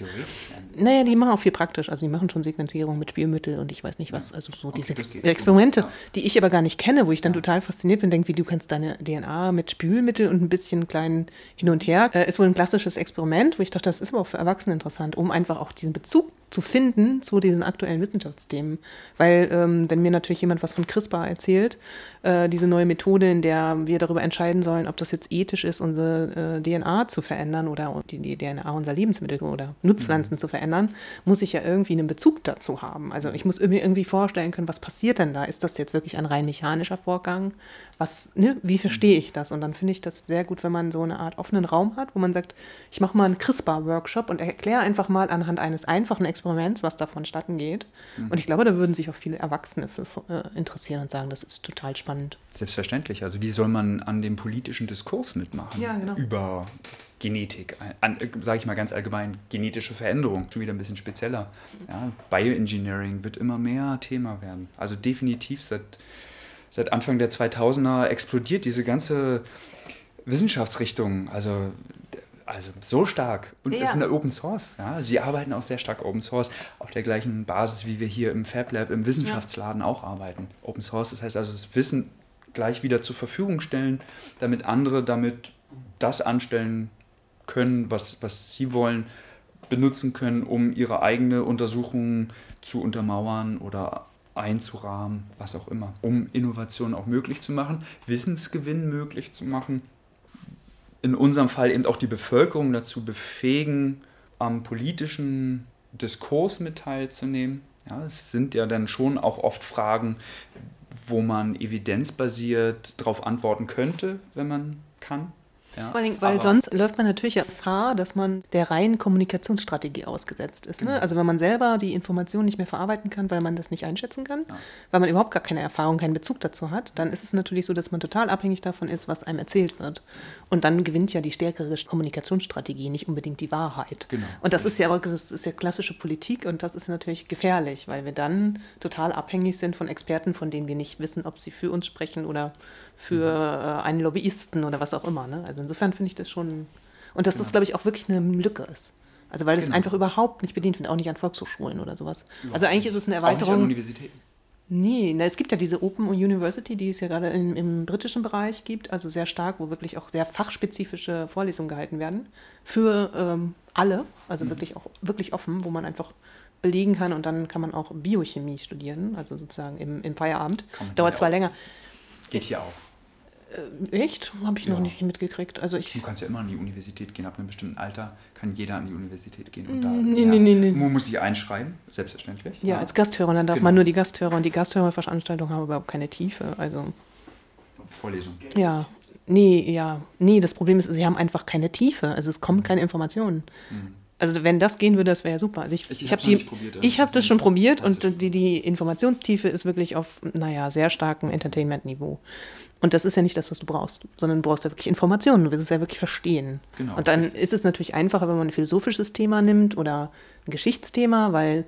Naja, die machen auch viel praktisch. Also die machen schon Sequenzierung mit Spielmittel und ich weiß nicht was. Also so okay, diese Experimente, die ich aber gar nicht kenne, wo ich dann ja. total fasziniert bin, denke, wie du kannst deine DNA mit Spülmittel und ein bisschen kleinen hin und her. Äh, ist wohl ein klassisches Experiment, wo ich dachte, das ist aber auch für Erwachsene interessant, um einfach auch diesen Bezug zu finden zu diesen aktuellen Wissenschaftsthemen. Weil ähm, wenn mir natürlich jemand was von CRISPR erzählt, äh, diese neue Methode, in der wir darüber entscheiden sollen, ob das jetzt ethisch ist, unsere äh, DNA zu verändern oder die, die, DNA unserer Lebensmittel oder Nutzpflanzen mhm. zu verändern, muss ich ja irgendwie einen Bezug dazu haben. Also ich muss mir irgendwie vorstellen können, was passiert denn da? Ist das jetzt wirklich ein rein mechanischer Vorgang? Was, ne? Wie verstehe ich das? Und dann finde ich das sehr gut, wenn man so eine Art offenen Raum hat, wo man sagt, ich mache mal einen CRISPR-Workshop und erkläre einfach mal anhand eines einfachen Experiments, Experiments, was da vonstatten geht. Mhm. Und ich glaube, da würden sich auch viele Erwachsene für äh, interessieren und sagen, das ist total spannend. Selbstverständlich. Also wie soll man an dem politischen Diskurs mitmachen? Ja, genau. Über Genetik, sage ich mal ganz allgemein, genetische Veränderung, schon wieder ein bisschen spezieller. Ja, Bioengineering wird immer mehr Thema werden. Also definitiv seit, seit Anfang der 2000er explodiert diese ganze Wissenschaftsrichtung. Also also so stark. Und ja. es ist eine Open Source. Ja? Sie arbeiten auch sehr stark Open Source auf der gleichen Basis, wie wir hier im Fab Lab, im Wissenschaftsladen ja. auch arbeiten. Open Source, das heißt also das Wissen gleich wieder zur Verfügung stellen, damit andere damit das anstellen können, was, was sie wollen, benutzen können, um ihre eigene Untersuchung zu untermauern oder einzurahmen, was auch immer, um Innovation auch möglich zu machen, Wissensgewinn möglich zu machen in unserem Fall eben auch die Bevölkerung dazu befähigen, am politischen Diskurs mit teilzunehmen. Ja, es sind ja dann schon auch oft Fragen, wo man evidenzbasiert darauf antworten könnte, wenn man kann. Ja, Vor allem, weil sonst läuft man natürlich Gefahr, dass man der reinen Kommunikationsstrategie ausgesetzt ist. Ne? Mhm. Also wenn man selber die Informationen nicht mehr verarbeiten kann, weil man das nicht einschätzen kann, ja. weil man überhaupt gar keine Erfahrung, keinen Bezug dazu hat, dann ist es natürlich so, dass man total abhängig davon ist, was einem erzählt wird. Und dann gewinnt ja die stärkere Kommunikationsstrategie, nicht unbedingt die Wahrheit. Genau. Und das ist ja das ist ja klassische Politik und das ist natürlich gefährlich, weil wir dann total abhängig sind von Experten, von denen wir nicht wissen, ob sie für uns sprechen oder für äh, einen Lobbyisten oder was auch immer. Ne? Also insofern finde ich das schon. Und dass genau. das, glaube ich, auch wirklich eine Lücke ist. Also weil es genau. einfach überhaupt nicht bedient wird, auch nicht an Volkshochschulen oder sowas. Ja. Also eigentlich ist es eine Erweiterung. Auch nicht an Universitäten. Nee, na, es gibt ja diese Open University, die es ja gerade im, im, britischen Bereich gibt, also sehr stark, wo wirklich auch sehr fachspezifische Vorlesungen gehalten werden. Für ähm, alle, also mhm. wirklich auch wirklich offen, wo man einfach belegen kann und dann kann man auch Biochemie studieren, also sozusagen im, im Feierabend. Dauert zwar länger. Geht hier auch. Äh, echt? Habe ich ja. noch nicht mitgekriegt. Also ich du kannst ja immer an die Universität gehen. Ab einem bestimmten Alter kann jeder an die Universität gehen. Und da, nee, ja, nee, nee, nee. Man muss sich einschreiben, selbstverständlich. Ja, ja. als Gasthörer. Und dann darf genau. man nur die Gasthörer. Und die Gasthörerveranstaltungen haben überhaupt keine Tiefe. Also Vorlesung. Ja. Nee, ja. Nee, das Problem ist, sie haben einfach keine Tiefe. Also es kommen keine Informationen. Mhm. Also wenn das gehen würde, das wäre ja super. Also ich, ich, ich habe hab, hab das schon probiert und die, die Informationstiefe ist wirklich auf, naja, sehr starkem Entertainment-Niveau. Und das ist ja nicht das, was du brauchst, sondern du brauchst ja wirklich Informationen, du willst es ja wirklich verstehen. Genau, und dann richtig. ist es natürlich einfacher, wenn man ein philosophisches Thema nimmt oder ein Geschichtsthema, weil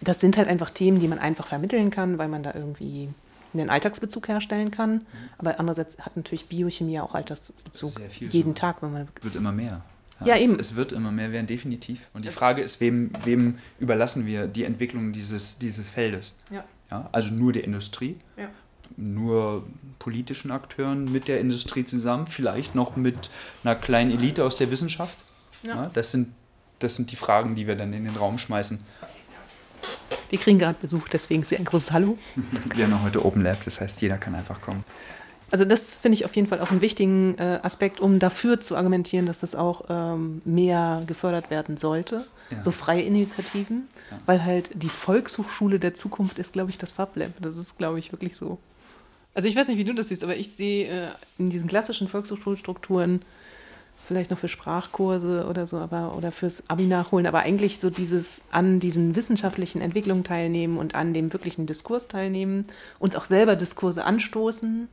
das sind halt einfach Themen, die man einfach vermitteln kann, weil man da irgendwie einen Alltagsbezug herstellen kann. Mhm. Aber andererseits hat natürlich Biochemie auch Alltagsbezug. Jeden so. Tag. Wenn man wird immer mehr. Ja, ja es, eben. Es wird immer mehr werden, definitiv. Und die Frage ist, wem, wem überlassen wir die Entwicklung dieses, dieses Feldes? Ja. ja also nur der Industrie? Ja nur politischen Akteuren mit der Industrie zusammen, vielleicht noch mit einer kleinen Elite aus der Wissenschaft. Ja. ja das, sind, das sind die Fragen, die wir dann in den Raum schmeißen. Wir kriegen gerade Besuch, deswegen Sie ein großes Hallo. wir haben heute Open Lab, das heißt, jeder kann einfach kommen. Also das finde ich auf jeden Fall auch einen wichtigen äh, Aspekt, um dafür zu argumentieren, dass das auch ähm, mehr gefördert werden sollte. Ja. So freie Initiativen, weil halt die Volkshochschule der Zukunft ist, glaube ich, das FabLab. Das ist, glaube ich, wirklich so. Also ich weiß nicht, wie du das siehst, aber ich sehe äh, in diesen klassischen Volkshochschulstrukturen vielleicht noch für Sprachkurse oder so, aber oder fürs Abi nachholen, aber eigentlich so dieses an diesen wissenschaftlichen Entwicklungen teilnehmen und an dem wirklichen Diskurs teilnehmen, uns auch selber Diskurse anstoßen,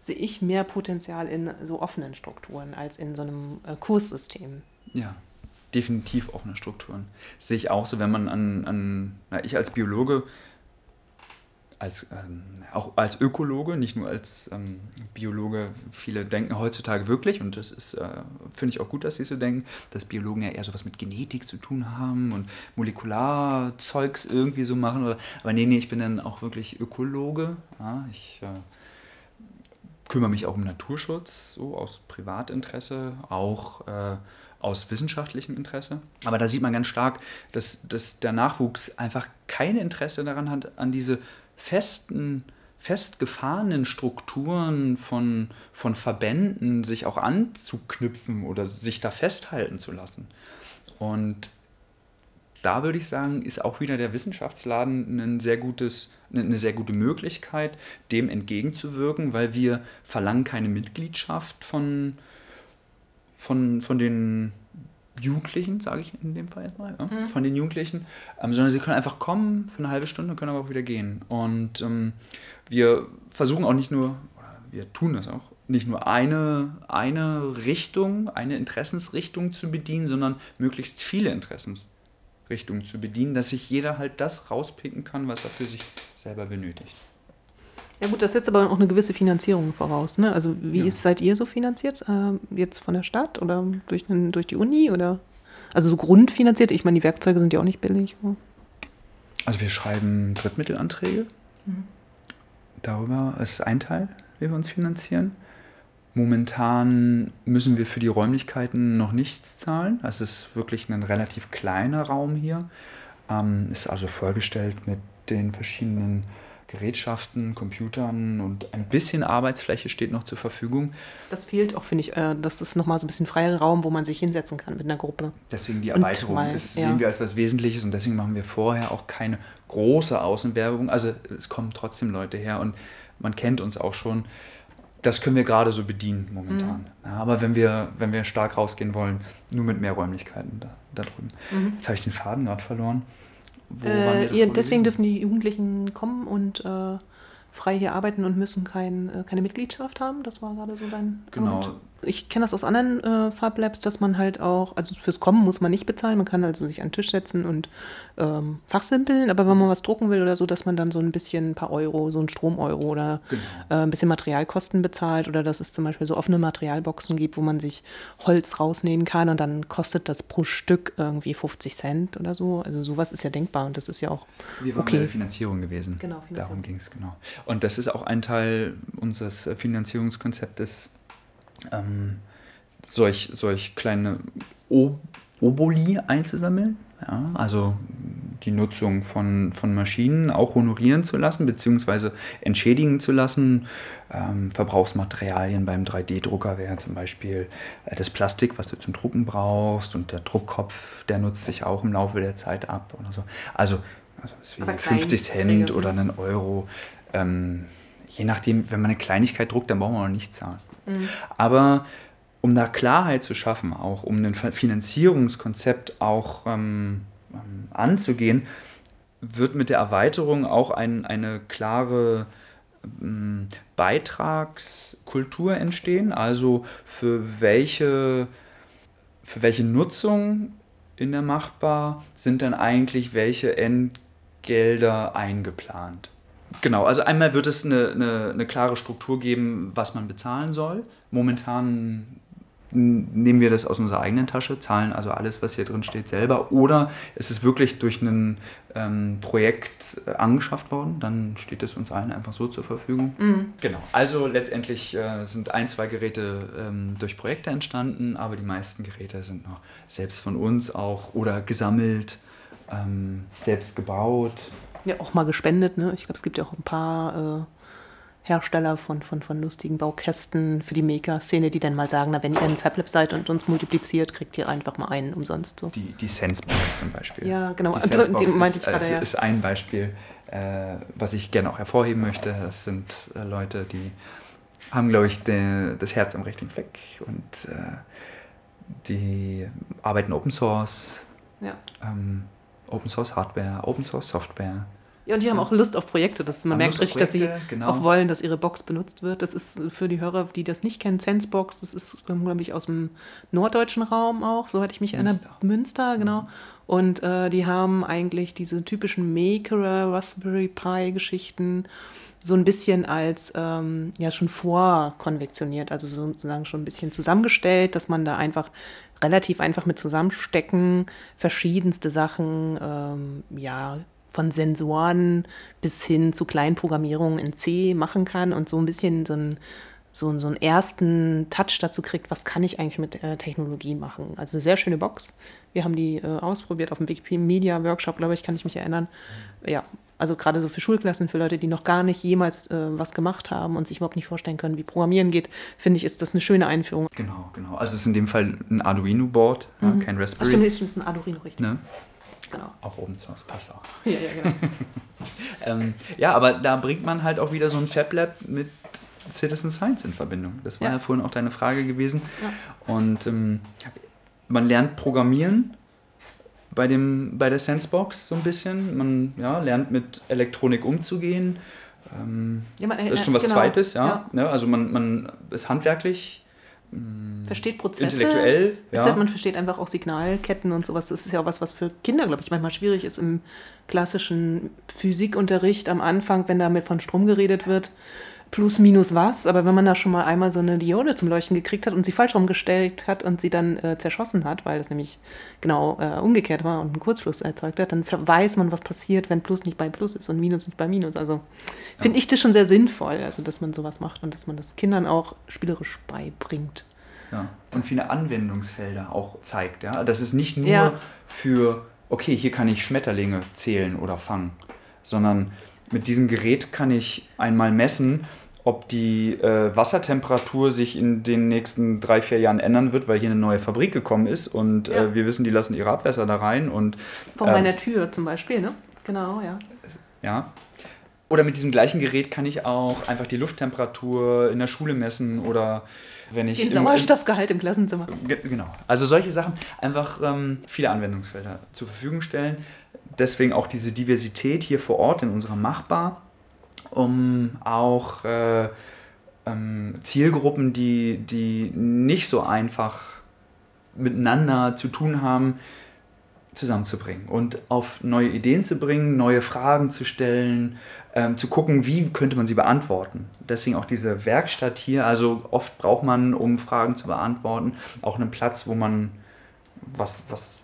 sehe ich mehr Potenzial in so offenen Strukturen als in so einem äh, Kurssystem. Ja, definitiv offene Strukturen. Das sehe ich auch so, wenn man an, an na, ich als Biologe als, ähm, auch als Ökologe, nicht nur als ähm, Biologe, viele denken heutzutage wirklich, und das ist, äh, finde ich auch gut, dass sie so denken, dass Biologen ja eher sowas mit Genetik zu tun haben und Molekularzeugs irgendwie so machen. Oder, aber nee, nee, ich bin dann auch wirklich Ökologe. Ja, ich äh, kümmere mich auch um Naturschutz, so aus Privatinteresse, auch äh, aus wissenschaftlichem Interesse. Aber da sieht man ganz stark, dass, dass der Nachwuchs einfach kein Interesse daran hat, an diese festen, festgefahrenen Strukturen von, von Verbänden sich auch anzuknüpfen oder sich da festhalten zu lassen. Und da würde ich sagen, ist auch wieder der Wissenschaftsladen ein sehr gutes, eine sehr gute Möglichkeit, dem entgegenzuwirken, weil wir verlangen keine Mitgliedschaft von, von, von den Jugendlichen, sage ich in dem Fall mal, ja, mhm. von den Jugendlichen, ähm, sondern sie können einfach kommen für eine halbe Stunde, können aber auch wieder gehen. Und ähm, wir versuchen auch nicht nur, oder wir tun das auch, nicht nur eine, eine Richtung, eine Interessensrichtung zu bedienen, sondern möglichst viele Interessensrichtungen zu bedienen, dass sich jeder halt das rauspicken kann, was er für sich selber benötigt. Ja gut, das setzt aber auch eine gewisse Finanzierung voraus. Ne? Also wie ja. ist, seid ihr so finanziert? Äh, jetzt von der Stadt oder durch, den, durch die Uni? oder Also so grundfinanziert? Ich meine, die Werkzeuge sind ja auch nicht billig. Also wir schreiben Drittmittelanträge. Mhm. Darüber ist ein Teil, wie wir uns finanzieren. Momentan müssen wir für die Räumlichkeiten noch nichts zahlen. Es ist wirklich ein relativ kleiner Raum hier. Ähm, ist also vollgestellt mit den verschiedenen Gerätschaften, Computern und ein bisschen Arbeitsfläche steht noch zur Verfügung. Das fehlt auch, finde ich. Äh, das ist nochmal so ein bisschen freier Raum, wo man sich hinsetzen kann mit einer Gruppe. Deswegen die Erweiterung mal, das ja. sehen wir als was Wesentliches und deswegen machen wir vorher auch keine große Außenwerbung. Also es kommen trotzdem Leute her und man kennt uns auch schon. Das können wir gerade so bedienen momentan. Mhm. Ja, aber wenn wir, wenn wir stark rausgehen wollen, nur mit mehr Räumlichkeiten da, da drüben. Mhm. Jetzt habe ich den Faden gerade verloren. Äh, ihr, deswegen dürfen die Jugendlichen kommen und äh, frei hier arbeiten und müssen kein, äh, keine Mitgliedschaft haben. Das war gerade so dein. Genau. Argument ich kenne das aus anderen äh, Farblabs, dass man halt auch, also fürs Kommen muss man nicht bezahlen, man kann also sich an den Tisch setzen und ähm, fachsimpeln, aber wenn man was drucken will oder so, dass man dann so ein bisschen ein paar Euro, so ein Stromeuro oder genau. äh, ein bisschen Materialkosten bezahlt oder dass es zum Beispiel so offene Materialboxen gibt, wo man sich Holz rausnehmen kann und dann kostet das pro Stück irgendwie 50 Cent oder so. Also sowas ist ja denkbar und das ist ja auch Wir waren okay. bei der Finanzierung gewesen. Genau, Finanzierung. Darum ging es, genau. Und das ist auch ein Teil unseres Finanzierungskonzeptes ähm, solch, solch kleine o Oboli einzusammeln. Ja, also die Nutzung von, von Maschinen auch honorieren zu lassen, beziehungsweise entschädigen zu lassen. Ähm, Verbrauchsmaterialien beim 3D-Drucker wäre zum Beispiel äh, das Plastik, was du zum Drucken brauchst, und der Druckkopf, der nutzt sich auch im Laufe der Zeit ab oder so. Also, also es wäre 50 Cent oder einen Euro. Ähm, je nachdem, wenn man eine Kleinigkeit druckt, dann brauchen wir noch nicht zahlen. Mhm. Aber um da Klarheit zu schaffen, auch um ein Finanzierungskonzept auch ähm, ähm, anzugehen, wird mit der Erweiterung auch ein, eine klare ähm, Beitragskultur entstehen, also für welche, für welche Nutzung in der Machbar sind dann eigentlich welche Entgelder eingeplant. Genau, also einmal wird es eine, eine, eine klare Struktur geben, was man bezahlen soll. Momentan nehmen wir das aus unserer eigenen Tasche, zahlen also alles, was hier drin steht, selber. Oder ist es wirklich durch ein ähm, Projekt äh, angeschafft worden, dann steht es uns allen einfach so zur Verfügung. Mhm. Genau. Also letztendlich äh, sind ein, zwei Geräte ähm, durch Projekte entstanden, aber die meisten Geräte sind noch selbst von uns auch oder gesammelt, ähm, selbst gebaut. Ja, auch mal gespendet, ne? Ich glaube, es gibt ja auch ein paar. Äh Hersteller von, von, von lustigen Baukästen für die Maker-Szene, die dann mal sagen, na, wenn ihr ein Fablab seid und uns multipliziert, kriegt ihr einfach mal einen umsonst. So. Die, die Sensebox zum Beispiel. Ja, genau. Die Sensebox ist, ich gerade, ja. ist ein Beispiel, äh, was ich gerne auch hervorheben möchte. Das sind äh, Leute, die haben, glaube ich, de, das Herz am richtigen Fleck und äh, die arbeiten Open Source, ja. ähm, Open Source Hardware, Open Source Software. Ja, und die haben auch Lust auf Projekte. Das, man merkt richtig, dass sie genau. auch wollen, dass ihre Box benutzt wird. Das ist für die Hörer, die das nicht kennen, Sensebox. Das ist, glaube ich, aus dem norddeutschen Raum auch, soweit ich mich Münster. erinnere. Münster, genau. Und äh, die haben eigentlich diese typischen Maker, Raspberry Pi-Geschichten so ein bisschen als ähm, ja schon vorkonvektioniert, also sozusagen schon ein bisschen zusammengestellt, dass man da einfach relativ einfach mit zusammenstecken verschiedenste Sachen ähm, ja von Sensoren bis hin zu kleinen Programmierungen in C machen kann und so ein bisschen so einen, so, so einen ersten Touch dazu kriegt, was kann ich eigentlich mit äh, Technologie machen. Also eine sehr schöne Box. Wir haben die äh, ausprobiert auf dem Wikimedia-Workshop, glaube ich, kann ich mich erinnern. Ja, also gerade so für Schulklassen, für Leute, die noch gar nicht jemals äh, was gemacht haben und sich überhaupt nicht vorstellen können, wie Programmieren geht, finde ich, ist das eine schöne Einführung. Genau, genau. Also es ist in dem Fall ein Arduino-Board, mhm. ja, kein Raspberry. Ach, stimmt, ist ein Arduino, richtig. Ne? Genau. Auch Open Source, passt auch. Ja, ja, genau. ähm, ja, aber da bringt man halt auch wieder so ein FabLab mit Citizen Science in Verbindung. Das war ja, ja vorhin auch deine Frage gewesen. Ja. Und ähm, man lernt Programmieren bei, dem, bei der Sensebox so ein bisschen. Man ja, lernt mit Elektronik umzugehen. Ähm, ja, man, das ist schon was genau. Zweites, ja. ja. Ne, also man, man ist handwerklich hm. versteht Prozesse. Intellektuell, ja. Man versteht einfach auch Signalketten und sowas. Das ist ja auch was, was für Kinder, glaube ich, manchmal schwierig ist im klassischen Physikunterricht am Anfang, wenn damit von Strom geredet wird plus minus was, aber wenn man da schon mal einmal so eine Diode zum Leuchten gekriegt hat und sie falsch rumgestellt hat und sie dann äh, zerschossen hat, weil das nämlich genau äh, umgekehrt war und einen Kurzschluss erzeugt hat, dann weiß man, was passiert, wenn Plus nicht bei Plus ist und Minus nicht bei Minus. Also finde ich das schon sehr sinnvoll, also dass man sowas macht und dass man das Kindern auch spielerisch beibringt. Ja, und viele Anwendungsfelder auch zeigt. Ja? Das ist nicht nur ja. für, okay, hier kann ich Schmetterlinge zählen oder fangen, sondern mit diesem Gerät kann ich einmal messen, ob die äh, Wassertemperatur sich in den nächsten drei, vier Jahren ändern wird, weil hier eine neue Fabrik gekommen ist und äh, ja. äh, wir wissen, die lassen ihre Abwässer da rein. Und, Vor äh, meiner Tür zum Beispiel, ne? Genau, ja. Ja. Oder mit diesem gleichen Gerät kann ich auch einfach die Lufttemperatur in der Schule messen oder wenn ich. Den Sauerstoffgehalt im, im Klassenzimmer. Genau. Also solche Sachen einfach ähm, viele Anwendungsfelder zur Verfügung stellen. Deswegen auch diese Diversität hier vor Ort in unserer Machbar um auch äh, ähm, Zielgruppen, die, die nicht so einfach miteinander zu tun haben, zusammenzubringen und auf neue Ideen zu bringen, neue Fragen zu stellen, ähm, zu gucken, wie könnte man sie beantworten. Deswegen auch diese Werkstatt hier. Also oft braucht man, um Fragen zu beantworten, auch einen Platz, wo man was, was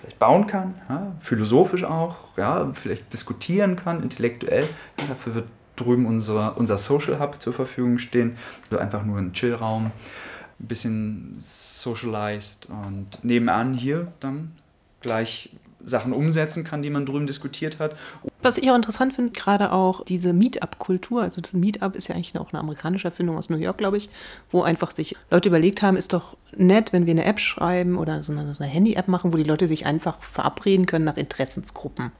vielleicht bauen kann, ja, philosophisch auch, ja, vielleicht diskutieren kann, intellektuell. Ja, dafür wird drüben unser, unser Social Hub zur Verfügung stehen. Also einfach nur ein Chillraum, ein bisschen socialized und nebenan hier dann gleich Sachen umsetzen kann, die man drüben diskutiert hat. Was ich auch interessant finde, gerade auch diese Meetup-Kultur, also das Meetup ist ja eigentlich auch eine amerikanische Erfindung aus New York, glaube ich, wo einfach sich Leute überlegt haben, ist doch nett, wenn wir eine App schreiben oder so eine, so eine Handy-App machen, wo die Leute sich einfach verabreden können nach Interessensgruppen.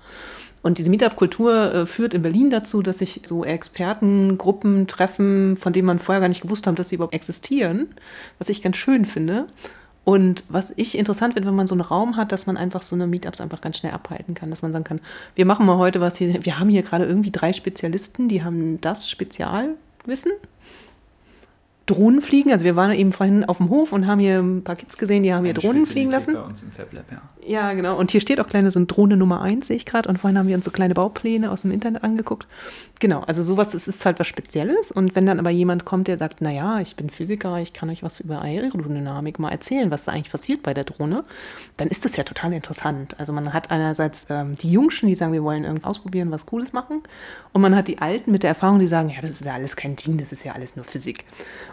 Und diese Meetup-Kultur äh, führt in Berlin dazu, dass sich so Expertengruppen treffen, von denen man vorher gar nicht gewusst hat, dass sie überhaupt existieren, was ich ganz schön finde. Und was ich interessant finde, wenn man so einen Raum hat, dass man einfach so eine Meetups einfach ganz schnell abhalten kann, dass man sagen kann, wir machen mal heute was hier, wir haben hier gerade irgendwie drei Spezialisten, die haben das Spezialwissen Drohnen fliegen. Also wir waren eben vorhin auf dem Hof und haben hier ein paar Kids gesehen, die haben hier Drohnen fliegen lassen. Bei uns im FabLab, ja. Ja, genau. Und hier steht auch kleine so eine Drohne Nummer 1, sehe ich gerade. Und vorhin haben wir uns so kleine Baupläne aus dem Internet angeguckt. Genau, also sowas das ist halt was Spezielles. Und wenn dann aber jemand kommt, der sagt, naja, ich bin Physiker, ich kann euch was über Aerodynamik mal erzählen, was da eigentlich passiert bei der Drohne, dann ist das ja total interessant. Also man hat einerseits ähm, die Jungschen, die sagen, wir wollen irgendwas ausprobieren, was Cooles machen. Und man hat die Alten mit der Erfahrung, die sagen, ja, das ist ja alles kein Ding, das ist ja alles nur Physik.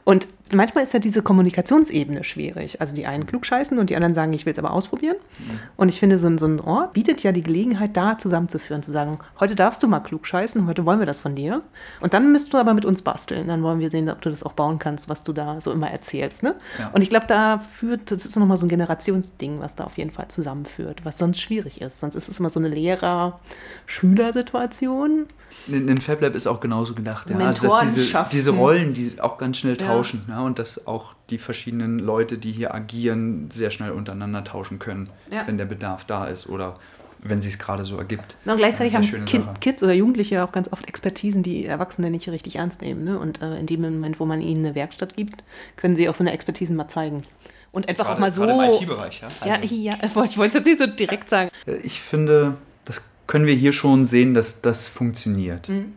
Und manchmal ist ja diese Kommunikationsebene schwierig. Also die einen klugscheißen und die anderen sagen, ich will es aber ausprobieren. Mhm. Und ich finde, so ein, so ein Ort bietet ja die Gelegenheit, da zusammenzuführen, zu sagen, heute darfst du mal klugscheißen, heute wollen wir das von dir. Und dann müsst du aber mit uns basteln. Dann wollen wir sehen, ob du das auch bauen kannst, was du da so immer erzählst. Ne? Ja. Und ich glaube, da führt, das ist nochmal so ein Generationsding, was da auf jeden Fall zusammenführt, was sonst schwierig ist. Sonst ist es immer so eine Lehrer-Schüler-Situation. Ein FabLab ist auch genauso gedacht. Ja. Also, dass diese, diese Rollen, die auch ganz schnell tauschen. Ja. Und dass auch die verschiedenen Leute, die hier agieren, sehr schnell untereinander tauschen können, ja. wenn der Bedarf da ist oder wenn sie es gerade so ergibt. und gleichzeitig haben kind, Kids oder Jugendliche auch ganz oft Expertisen, die Erwachsene nicht richtig ernst nehmen. Ne? Und äh, in dem Moment, wo man ihnen eine Werkstatt gibt, können sie auch so eine Expertisen mal zeigen. Und einfach gerade, auch mal so. Im IT-Bereich, ja? Also ja, ja, ich wollte es jetzt nicht so direkt sagen. Ich finde, das können wir hier schon sehen, dass das funktioniert. Mhm.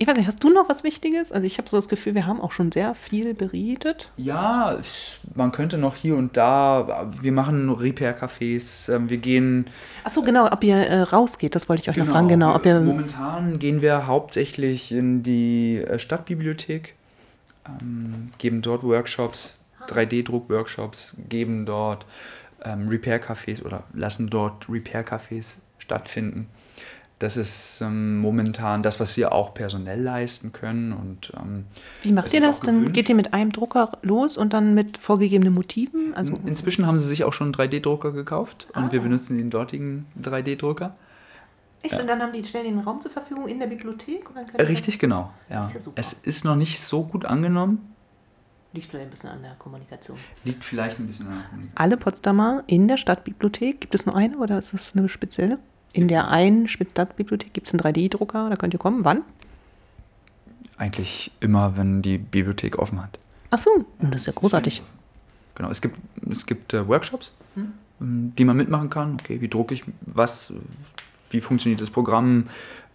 Ich weiß nicht, hast du noch was Wichtiges? Also ich habe so das Gefühl, wir haben auch schon sehr viel beredet. Ja, man könnte noch hier und da, wir machen Repair-Cafés, ähm, wir gehen... Ach so, genau, ob ihr äh, rausgeht, das wollte ich euch genau, noch fragen. Genau, ob ihr, momentan gehen wir hauptsächlich in die äh, Stadtbibliothek, ähm, geben dort Workshops, 3D-Druck-Workshops, geben dort ähm, Repair-Cafés oder lassen dort Repair-Cafés stattfinden. Das ist ähm, momentan das, was wir auch personell leisten können. Und, ähm, Wie macht ihr das? Dann geht ihr mit einem Drucker los und dann mit vorgegebenen Motiven? Also Inzwischen haben sie sich auch schon einen 3D-Drucker gekauft ah. und wir benutzen den dortigen 3D-Drucker. Echt? Ja. Und dann haben die stellen den Raum zur Verfügung in der Bibliothek? Richtig, genau. Ja. Ist ja es ist noch nicht so gut angenommen. Liegt vielleicht ein bisschen an der Kommunikation. Liegt vielleicht ein bisschen an der Kommunikation. Alle Potsdamer in der Stadtbibliothek, gibt es nur eine oder ist das eine spezielle? In der einen Stadtbibliothek gibt es einen 3D-Drucker, da könnt ihr kommen. Wann? Eigentlich immer, wenn die Bibliothek offen hat. Ach so, das ist ja großartig. Genau, es gibt, es gibt äh, Workshops, hm? Ähm, die man mitmachen kann. Okay, wie drucke ich was? Wie funktioniert das Programm?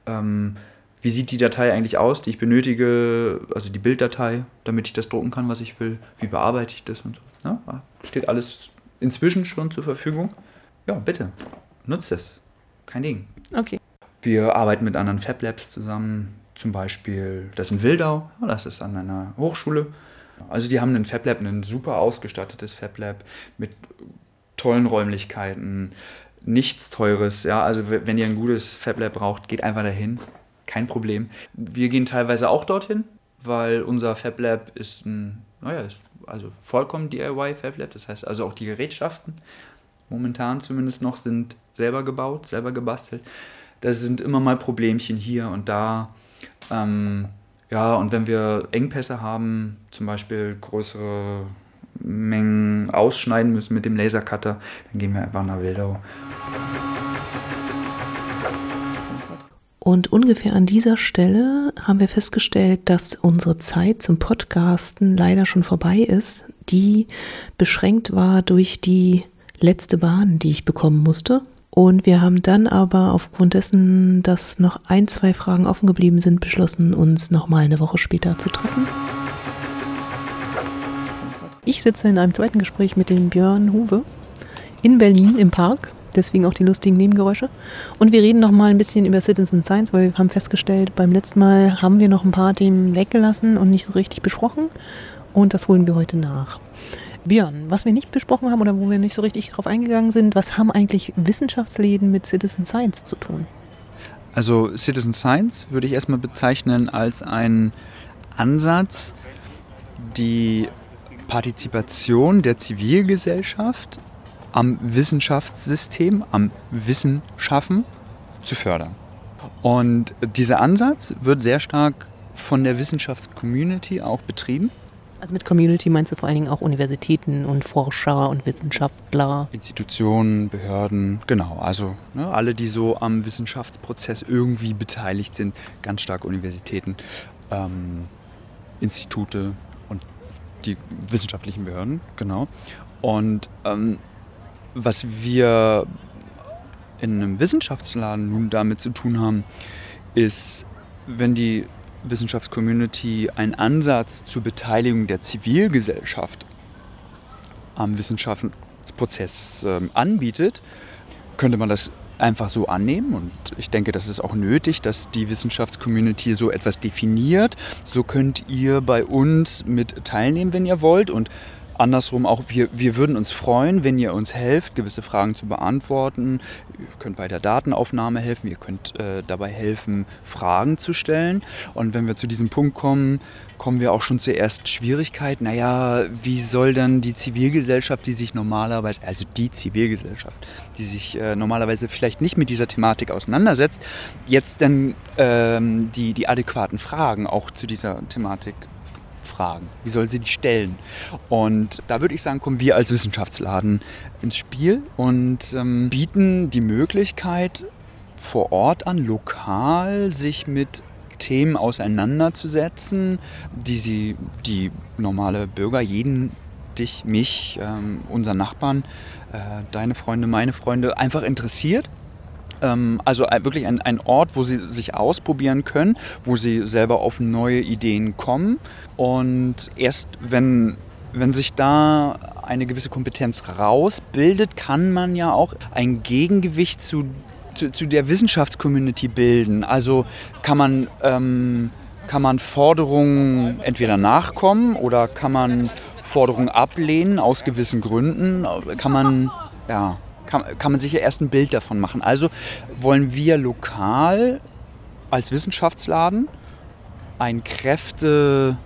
Ähm, wie sieht die Datei eigentlich aus, die ich benötige, also die Bilddatei, damit ich das drucken kann, was ich will? Wie bearbeite ich das und so? Ja, steht alles inzwischen schon zur Verfügung. Ja, bitte, nutzt es kein Ding. Okay. Wir arbeiten mit anderen Fab Labs zusammen, zum Beispiel das in Wildau, das ist an einer Hochschule. Also die haben ein Fab Lab, ein super ausgestattetes Fab Lab mit tollen Räumlichkeiten, nichts Teures. Ja, also wenn ihr ein gutes Fab Lab braucht, geht einfach dahin, kein Problem. Wir gehen teilweise auch dorthin, weil unser Fab Lab ist ein, naja, ist also vollkommen DIY Fab Lab. Das heißt also auch die Gerätschaften momentan zumindest noch sind selber gebaut, selber gebastelt. Da sind immer mal Problemchen hier und da. Ähm, ja, und wenn wir Engpässe haben, zum Beispiel größere Mengen ausschneiden müssen mit dem Lasercutter, dann gehen wir einfach nach Wildau. Und ungefähr an dieser Stelle haben wir festgestellt, dass unsere Zeit zum Podcasten leider schon vorbei ist, die beschränkt war durch die letzte Bahn, die ich bekommen musste. Und wir haben dann aber aufgrund dessen, dass noch ein, zwei Fragen offen geblieben sind, beschlossen, uns nochmal eine Woche später zu treffen. Ich sitze in einem zweiten Gespräch mit dem Björn Huwe in Berlin im Park, deswegen auch die lustigen Nebengeräusche. Und wir reden nochmal ein bisschen über Citizen Science, weil wir haben festgestellt, beim letzten Mal haben wir noch ein paar Themen weggelassen und nicht richtig besprochen. Und das holen wir heute nach. Björn, was wir nicht besprochen haben oder wo wir nicht so richtig drauf eingegangen sind, was haben eigentlich Wissenschaftsläden mit Citizen Science zu tun? Also Citizen Science würde ich erstmal bezeichnen als einen Ansatz, die Partizipation der Zivilgesellschaft am Wissenschaftssystem, am Wissenschaffen zu fördern. Und dieser Ansatz wird sehr stark von der Wissenschaftscommunity auch betrieben. Also mit Community meinst du vor allen Dingen auch Universitäten und Forscher und Wissenschaftler? Institutionen, Behörden, genau. Also ne, alle, die so am Wissenschaftsprozess irgendwie beteiligt sind, ganz stark Universitäten, ähm, Institute und die wissenschaftlichen Behörden, genau. Und ähm, was wir in einem Wissenschaftsladen nun damit zu tun haben, ist, wenn die Wissenschaftscommunity einen Ansatz zur Beteiligung der Zivilgesellschaft am Wissenschaftsprozess äh, anbietet, könnte man das einfach so annehmen. Und ich denke, das ist auch nötig, dass die Wissenschaftscommunity so etwas definiert. So könnt ihr bei uns mit teilnehmen, wenn ihr wollt. Und Andersrum auch, wir, wir würden uns freuen, wenn ihr uns helft, gewisse Fragen zu beantworten. Ihr könnt bei der Datenaufnahme helfen, ihr könnt äh, dabei helfen, Fragen zu stellen. Und wenn wir zu diesem Punkt kommen, kommen wir auch schon zur ersten Schwierigkeit. Naja, wie soll dann die Zivilgesellschaft, die sich normalerweise, also die Zivilgesellschaft, die sich äh, normalerweise vielleicht nicht mit dieser Thematik auseinandersetzt, jetzt dann ähm, die, die adäquaten Fragen auch zu dieser Thematik fragen? Wie soll sie die stellen? Und da würde ich sagen, kommen wir als Wissenschaftsladen ins Spiel und ähm, bieten die Möglichkeit, vor Ort an, lokal sich mit Themen auseinanderzusetzen, die sie, die normale Bürger, jeden, dich, mich, ähm, unseren Nachbarn, äh, deine Freunde, meine Freunde einfach interessiert ähm, also wirklich ein, ein Ort, wo sie sich ausprobieren können, wo sie selber auf neue Ideen kommen. Und erst wenn, wenn sich da eine gewisse Kompetenz rausbildet, kann man ja auch ein Gegengewicht zu, zu, zu der Wissenschaftscommunity bilden. Also kann man, ähm, kann man Forderungen entweder nachkommen oder kann man Forderungen ablehnen aus gewissen Gründen. Kann man, ja, kann, kann man sich ja erst ein Bild davon machen. Also wollen wir lokal als Wissenschaftsladen ein Kräfte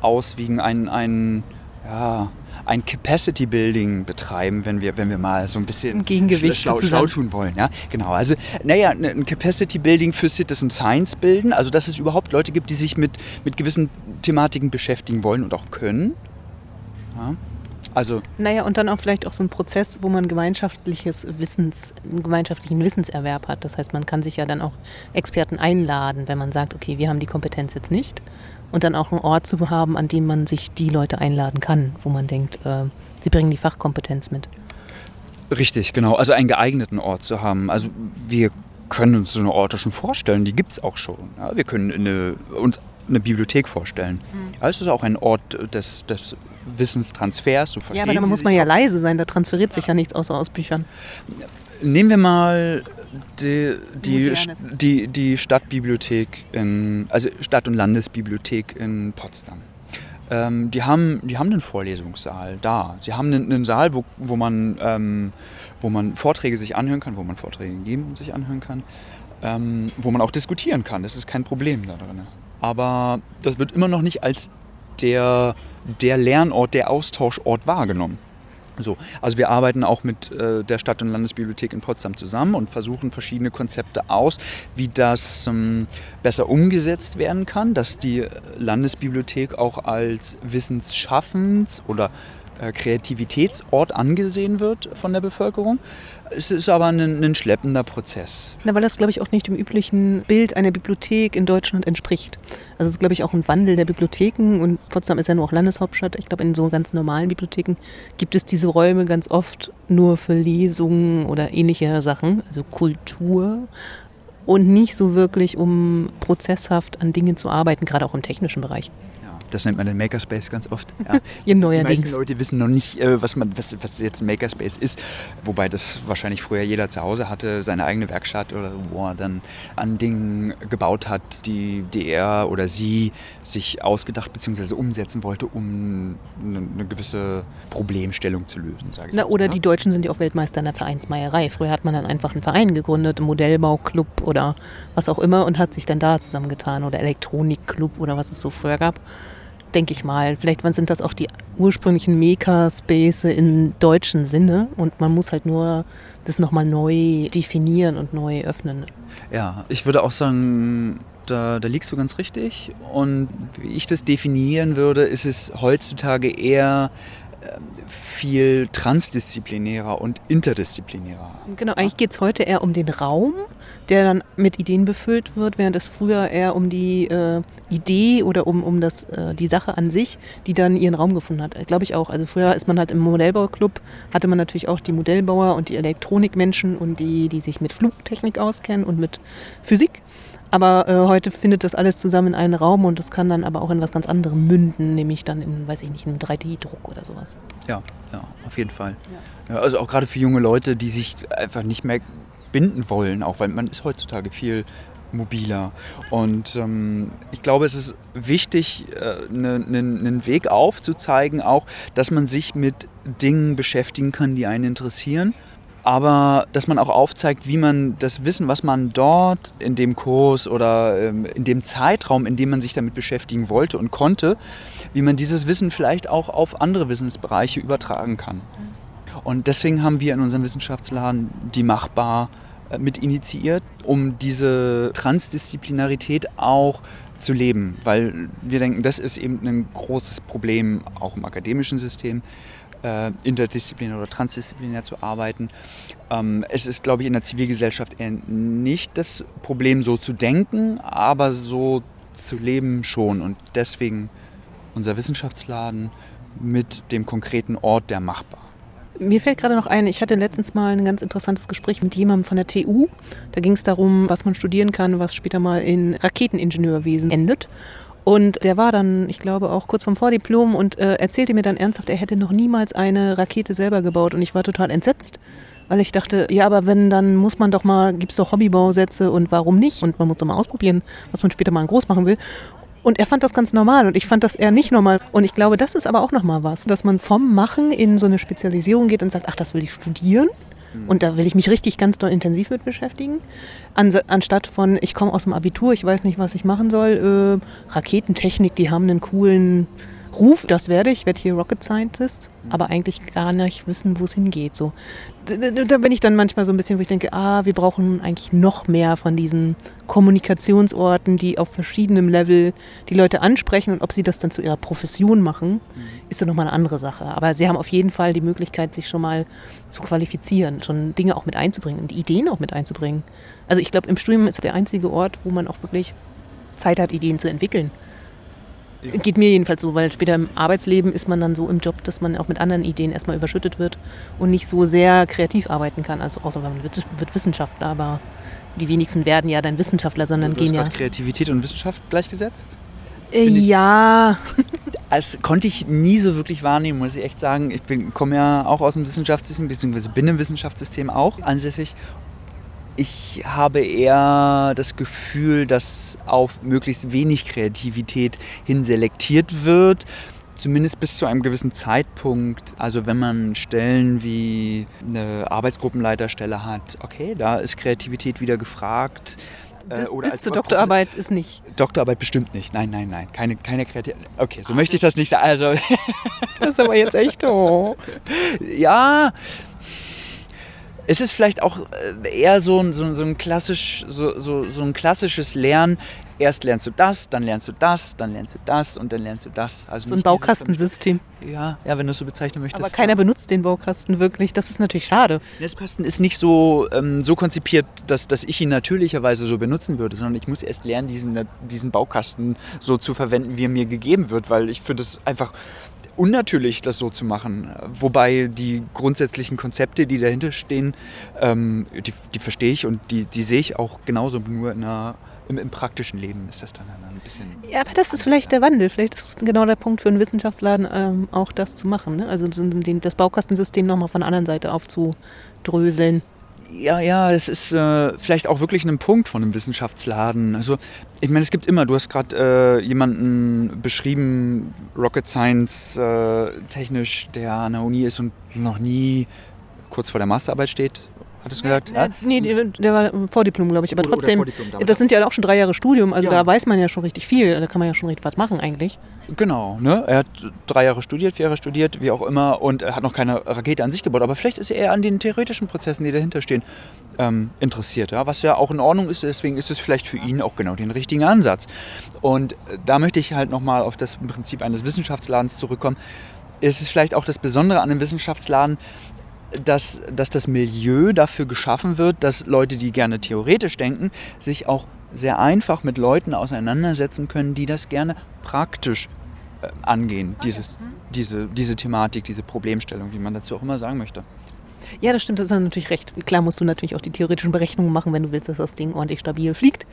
auswiegen, ein, ein, ja, ein Capacity Building betreiben, wenn wir, wenn wir mal so ein bisschen ein Gegengewicht schlau, schlau tun wollen. Ja? Genau, also naja, ein Capacity Building für Citizen Science bilden, also dass es überhaupt Leute gibt, die sich mit, mit gewissen Thematiken beschäftigen wollen und auch können. Ja? Also naja, und dann auch vielleicht auch so ein Prozess, wo man gemeinschaftliches Wissens, einen gemeinschaftlichen Wissenserwerb hat. Das heißt, man kann sich ja dann auch Experten einladen, wenn man sagt, okay, wir haben die Kompetenz jetzt nicht. Und dann auch einen Ort zu haben, an dem man sich die Leute einladen kann, wo man denkt, äh, sie bringen die Fachkompetenz mit. Richtig, genau. Also einen geeigneten Ort zu haben. Also wir können uns so eine Orte schon vorstellen, die gibt es auch schon. Ja, wir können eine, uns eine Bibliothek vorstellen. Mhm. Also es ist auch ein Ort des, des Wissenstransfers. So ja, aber da muss man ja leise sein, da transferiert sich ja nichts außer aus Büchern. Nehmen wir mal die, die, die, die Stadtbibliothek, in, also Stadt- und Landesbibliothek in Potsdam. Ähm, die, haben, die haben einen Vorlesungssaal da. Sie haben einen, einen Saal, wo, wo, man, ähm, wo man Vorträge sich anhören kann, wo man Vorträge geben und sich anhören kann, ähm, wo man auch diskutieren kann. Das ist kein Problem da drin. Aber das wird immer noch nicht als der der Lernort, der Austauschort wahrgenommen. So, also wir arbeiten auch mit äh, der Stadt- und Landesbibliothek in Potsdam zusammen und versuchen verschiedene Konzepte aus, wie das ähm, besser umgesetzt werden kann, dass die Landesbibliothek auch als Wissensschaffens- oder Kreativitätsort angesehen wird von der Bevölkerung. Es ist aber ein, ein schleppender Prozess. Na, weil das, glaube ich, auch nicht dem üblichen Bild einer Bibliothek in Deutschland entspricht. Also es ist, glaube ich, auch ein Wandel der Bibliotheken und Potsdam ist ja nur auch Landeshauptstadt. Ich glaube, in so ganz normalen Bibliotheken gibt es diese Räume ganz oft nur für Lesungen oder ähnliche Sachen, also Kultur und nicht so wirklich, um prozesshaft an Dingen zu arbeiten, gerade auch im technischen Bereich. Das nennt man den Makerspace ganz oft. Ja. Ihr neuerdings. Die meisten Leute wissen noch nicht, äh, was, man, was, was jetzt ein Makerspace ist. Wobei das wahrscheinlich früher jeder zu Hause hatte, seine eigene Werkstatt oder wo er dann an Dingen gebaut hat, die, die er oder sie sich ausgedacht bzw. umsetzen wollte, um eine, eine gewisse Problemstellung zu lösen, sage ich. Na, oder ja? die Deutschen sind ja auch Weltmeister in der Vereinsmeierei. Früher hat man dann einfach einen Verein gegründet, einen Modellbauclub oder was auch immer und hat sich dann da zusammengetan oder Elektronikclub oder was es so früher gab denke ich mal. Vielleicht sind das auch die ursprünglichen Makerspace in deutschen Sinne und man muss halt nur das nochmal neu definieren und neu öffnen. Ja, ich würde auch sagen, da, da liegst du ganz richtig. Und wie ich das definieren würde, ist es heutzutage eher viel transdisziplinärer und interdisziplinärer. Genau, eigentlich geht es heute eher um den Raum, der dann mit Ideen befüllt wird, während es früher eher um die äh, Idee oder um, um das, äh, die Sache an sich, die dann ihren Raum gefunden hat. Glaube ich auch. Also früher ist man halt im Modellbauclub, hatte man natürlich auch die Modellbauer und die Elektronikmenschen und die, die sich mit Flugtechnik auskennen und mit Physik. Aber äh, heute findet das alles zusammen in einem Raum und das kann dann aber auch in was ganz anderem münden, nämlich dann in, weiß ich nicht, einem 3D-Druck oder sowas. Ja, ja, auf jeden Fall. Ja. Ja, also auch gerade für junge Leute, die sich einfach nicht mehr binden wollen, auch weil man ist heutzutage viel mobiler. Und ähm, ich glaube, es ist wichtig, einen äh, ne, ne Weg aufzuzeigen, auch, dass man sich mit Dingen beschäftigen kann, die einen interessieren aber dass man auch aufzeigt, wie man das Wissen, was man dort in dem Kurs oder ähm, in dem Zeitraum, in dem man sich damit beschäftigen wollte und konnte, wie man dieses Wissen vielleicht auch auf andere Wissensbereiche übertragen kann. Und deswegen haben wir in unserem Wissenschaftsladen die Machbar äh, mit initiiert, um diese Transdisziplinarität auch zu leben, weil wir denken, das ist eben ein großes Problem auch im akademischen System, äh, interdisziplinär oder transdisziplinär zu arbeiten. Ähm, es ist, glaube ich, in der Zivilgesellschaft eher nicht das Problem, so zu denken, aber so zu leben schon. Und deswegen unser Wissenschaftsladen mit dem konkreten Ort der Machbar. Mir fällt gerade noch ein, ich hatte letztens mal ein ganz interessantes Gespräch mit jemandem von der TU. Da ging es darum, was man studieren kann, was später mal in Raketeningenieurwesen endet. Und der war dann, ich glaube, auch kurz vorm Vordiplom und äh, erzählte mir dann ernsthaft, er hätte noch niemals eine Rakete selber gebaut. Und ich war total entsetzt, weil ich dachte, ja, aber wenn, dann muss man doch mal, gibt es doch Hobbybausätze und warum nicht? Und man muss doch mal ausprobieren, was man später mal groß machen will. Und er fand das ganz normal und ich fand das eher nicht normal. Und ich glaube, das ist aber auch nochmal was, dass man vom Machen in so eine Spezialisierung geht und sagt, ach, das will ich studieren. Mhm. Und da will ich mich richtig ganz doll intensiv mit beschäftigen. An, anstatt von, ich komme aus dem Abitur, ich weiß nicht, was ich machen soll. Äh, Raketentechnik, die haben einen coolen Ruf, das werde ich, werde hier Rocket Scientist, aber eigentlich gar nicht wissen, wo es hingeht. So. Da bin ich dann manchmal so ein bisschen, wo ich denke, ah, wir brauchen eigentlich noch mehr von diesen Kommunikationsorten, die auf verschiedenem Level die Leute ansprechen und ob sie das dann zu ihrer Profession machen, mhm. ist dann nochmal eine andere Sache. Aber sie haben auf jeden Fall die Möglichkeit, sich schon mal zu qualifizieren, schon Dinge auch mit einzubringen und Ideen auch mit einzubringen. Also ich glaube, im Studium ist der einzige Ort, wo man auch wirklich Zeit hat, Ideen zu entwickeln. Geht mir jedenfalls so, weil später im Arbeitsleben ist man dann so im Job, dass man auch mit anderen Ideen erstmal überschüttet wird und nicht so sehr kreativ arbeiten kann. Also außer man wird, wird Wissenschaftler, aber die wenigsten werden ja dann Wissenschaftler, sondern du gehen ja. Kreativität und Wissenschaft gleichgesetzt? Äh, ja. Das konnte ich nie so wirklich wahrnehmen, muss ich echt sagen. Ich komme ja auch aus dem Wissenschaftssystem, beziehungsweise bin im Wissenschaftssystem auch ansässig ich habe eher das Gefühl, dass auf möglichst wenig Kreativität hin selektiert wird. Zumindest bis zu einem gewissen Zeitpunkt. Also wenn man Stellen wie eine Arbeitsgruppenleiterstelle hat, okay, da ist Kreativität wieder gefragt. Äh, bis, oder bis zur Doktorarbeit ist nicht. Doktorarbeit bestimmt nicht. Nein, nein, nein. Keine, keine Kreativität. Okay, so ah, möchte ich das nicht sagen. Also. das ist aber jetzt echt oh. ja es ist vielleicht auch äh, eher so ein, so, so ein, klassisch, so, so, so ein klassisches Lernen. Erst lernst du das, dann lernst du das, dann lernst du das und dann lernst du das. Also so ein Baukastensystem. Ja, ja, wenn du es so bezeichnen möchtest. Aber keiner benutzt den Baukasten wirklich. Das ist natürlich schade. Der Baukasten ist nicht so, ähm, so konzipiert, dass, dass ich ihn natürlicherweise so benutzen würde, sondern ich muss erst lernen, diesen, diesen Baukasten so zu verwenden, wie er mir gegeben wird, weil ich finde es einfach unnatürlich, das so zu machen. Wobei die grundsätzlichen Konzepte, die dahinter stehen, ähm, die, die, verstehe ich und die, die sehe ich auch genauso nur in einer im, im, praktischen Leben ist das dann ein bisschen. Ja, aber das ist vielleicht der Wandel. Vielleicht ist genau der Punkt für einen Wissenschaftsladen, ähm, auch das zu machen. Ne? Also den, das Baukastensystem nochmal von der anderen Seite aufzudröseln. Ja, ja, es ist äh, vielleicht auch wirklich ein Punkt von einem Wissenschaftsladen. Also, ich meine, es gibt immer, du hast gerade äh, jemanden beschrieben, Rocket Science äh, technisch, der an der Uni ist und noch nie kurz vor der Masterarbeit steht Hattest du gesagt? Ja? Nee, der war Vordiplom, glaube ich. Aber oder, trotzdem, oder das sind ja auch schon drei Jahre Studium. Also ja. da weiß man ja schon richtig viel. Da kann man ja schon richtig was machen eigentlich. Genau. Ne? Er hat drei Jahre studiert, vier Jahre studiert, wie auch immer. Und er hat noch keine Rakete an sich gebaut. Aber vielleicht ist er eher an den theoretischen Prozessen, die dahinter stehen, ähm, interessiert. Ja? Was ja auch in Ordnung ist. Deswegen ist es vielleicht für ihn auch genau den richtigen Ansatz. Und da möchte ich halt nochmal auf das Prinzip eines Wissenschaftsladens zurückkommen. Es ist vielleicht auch das Besondere an einem Wissenschaftsladen, dass, dass das Milieu dafür geschaffen wird, dass Leute, die gerne theoretisch denken, sich auch sehr einfach mit Leuten auseinandersetzen können, die das gerne praktisch äh, angehen, dieses, diese, diese Thematik, diese Problemstellung, wie man dazu auch immer sagen möchte. Ja, das stimmt, das ist natürlich recht. Klar musst du natürlich auch die theoretischen Berechnungen machen, wenn du willst, dass das Ding ordentlich stabil fliegt.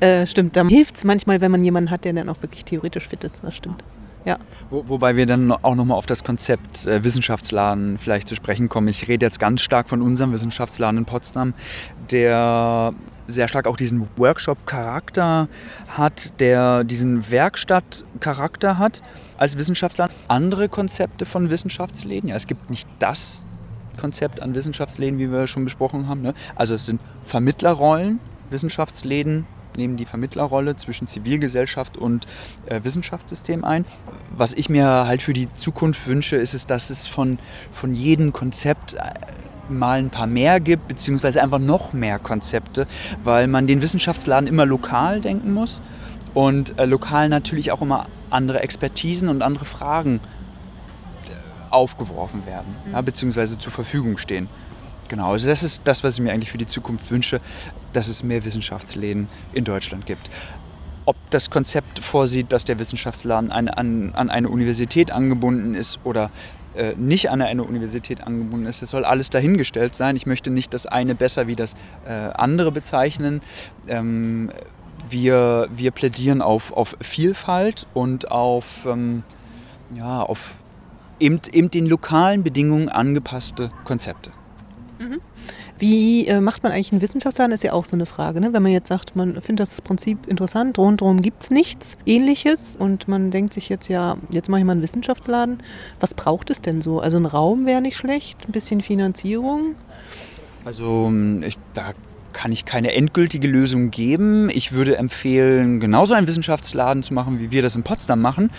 Äh, stimmt, dann hilft es manchmal, wenn man jemanden hat, der dann auch wirklich theoretisch fit ist. Das stimmt. Ja. Wo, wobei wir dann auch nochmal auf das Konzept äh, Wissenschaftsladen vielleicht zu sprechen kommen. Ich rede jetzt ganz stark von unserem Wissenschaftsladen in Potsdam, der sehr stark auch diesen Workshop-Charakter hat, der diesen Werkstatt-Charakter hat als Wissenschaftsladen. Andere Konzepte von Wissenschaftsläden, ja, es gibt nicht das Konzept an Wissenschaftsläden, wie wir schon besprochen haben. Ne? Also es sind Vermittlerrollen, Wissenschaftsläden nehmen die Vermittlerrolle zwischen Zivilgesellschaft und äh, Wissenschaftssystem ein. Was ich mir halt für die Zukunft wünsche, ist es, dass es von, von jedem Konzept äh, mal ein paar mehr gibt, beziehungsweise einfach noch mehr Konzepte, weil man den Wissenschaftsladen immer lokal denken muss und äh, lokal natürlich auch immer andere Expertisen und andere Fragen äh, aufgeworfen werden, mhm. ja, beziehungsweise zur Verfügung stehen. Genau, also das ist das, was ich mir eigentlich für die Zukunft wünsche, dass es mehr Wissenschaftsläden in Deutschland gibt. Ob das Konzept vorsieht, dass der Wissenschaftsladen an, an, an eine Universität angebunden ist oder äh, nicht an eine Universität angebunden ist, das soll alles dahingestellt sein. Ich möchte nicht das eine besser wie das äh, andere bezeichnen. Ähm, wir, wir plädieren auf, auf Vielfalt und auf, ähm, ja, auf eben, eben den lokalen Bedingungen angepasste Konzepte. Mhm. Wie äh, macht man eigentlich einen Wissenschaftsladen, ist ja auch so eine Frage. Ne? Wenn man jetzt sagt, man findet das Prinzip interessant, rundherum gibt es nichts Ähnliches und man denkt sich jetzt, ja, jetzt mache ich mal einen Wissenschaftsladen. Was braucht es denn so? Also ein Raum wäre nicht schlecht, ein bisschen Finanzierung. Also ich, da kann ich keine endgültige Lösung geben. Ich würde empfehlen, genauso einen Wissenschaftsladen zu machen, wie wir das in Potsdam machen.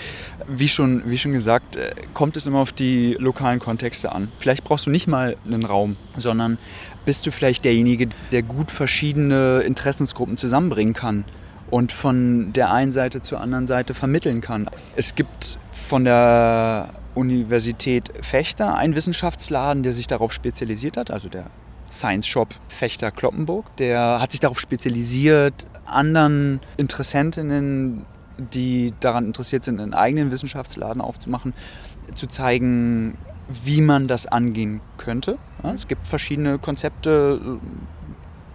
Wie schon, wie schon gesagt, äh, kommt es immer auf die lokalen Kontexte an. Vielleicht brauchst du nicht mal einen Raum, sondern bist du vielleicht derjenige, der gut verschiedene Interessensgruppen zusammenbringen kann und von der einen Seite zur anderen Seite vermitteln kann. Es gibt von der Universität Fechter einen Wissenschaftsladen, der sich darauf spezialisiert hat, also der Science Shop Fechter Kloppenburg. Der hat sich darauf spezialisiert, anderen Interessentinnen, die daran interessiert sind, einen eigenen Wissenschaftsladen aufzumachen, zu zeigen, wie man das angehen könnte. Es gibt verschiedene Konzepte,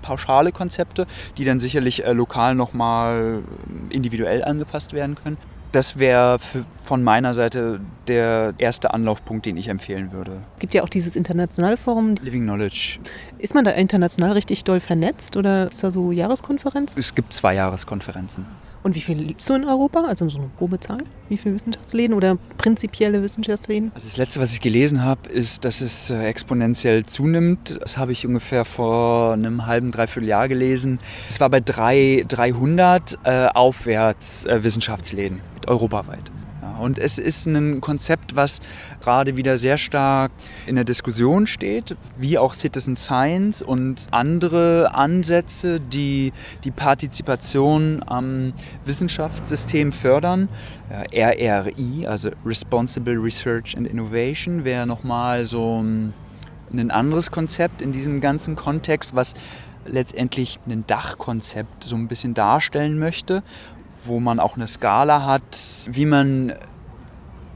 pauschale Konzepte, die dann sicherlich äh, lokal nochmal individuell angepasst werden können das wäre von meiner Seite der erste Anlaufpunkt, den ich empfehlen würde. Es gibt ja auch dieses internationale Forum. Living Knowledge. Ist man da international richtig doll vernetzt oder ist da so Jahreskonferenz? Es gibt zwei Jahreskonferenzen. Und wie viele liebst du in Europa? Also so eine grobe Zahl? Wie viele Wissenschaftsläden oder prinzipielle Wissenschaftsläden? Also das letzte, was ich gelesen habe, ist, dass es äh, exponentiell zunimmt. Das habe ich ungefähr vor einem halben, dreiviertel Jahr gelesen. Es war bei drei, 300 äh, aufwärts äh, Wissenschaftsläden europaweit. Und es ist ein Konzept, was gerade wieder sehr stark in der Diskussion steht, wie auch Citizen Science und andere Ansätze, die die Partizipation am Wissenschaftssystem fördern. RRI, also Responsible Research and Innovation, wäre nochmal so ein anderes Konzept in diesem ganzen Kontext, was letztendlich ein Dachkonzept so ein bisschen darstellen möchte wo man auch eine Skala hat, wie man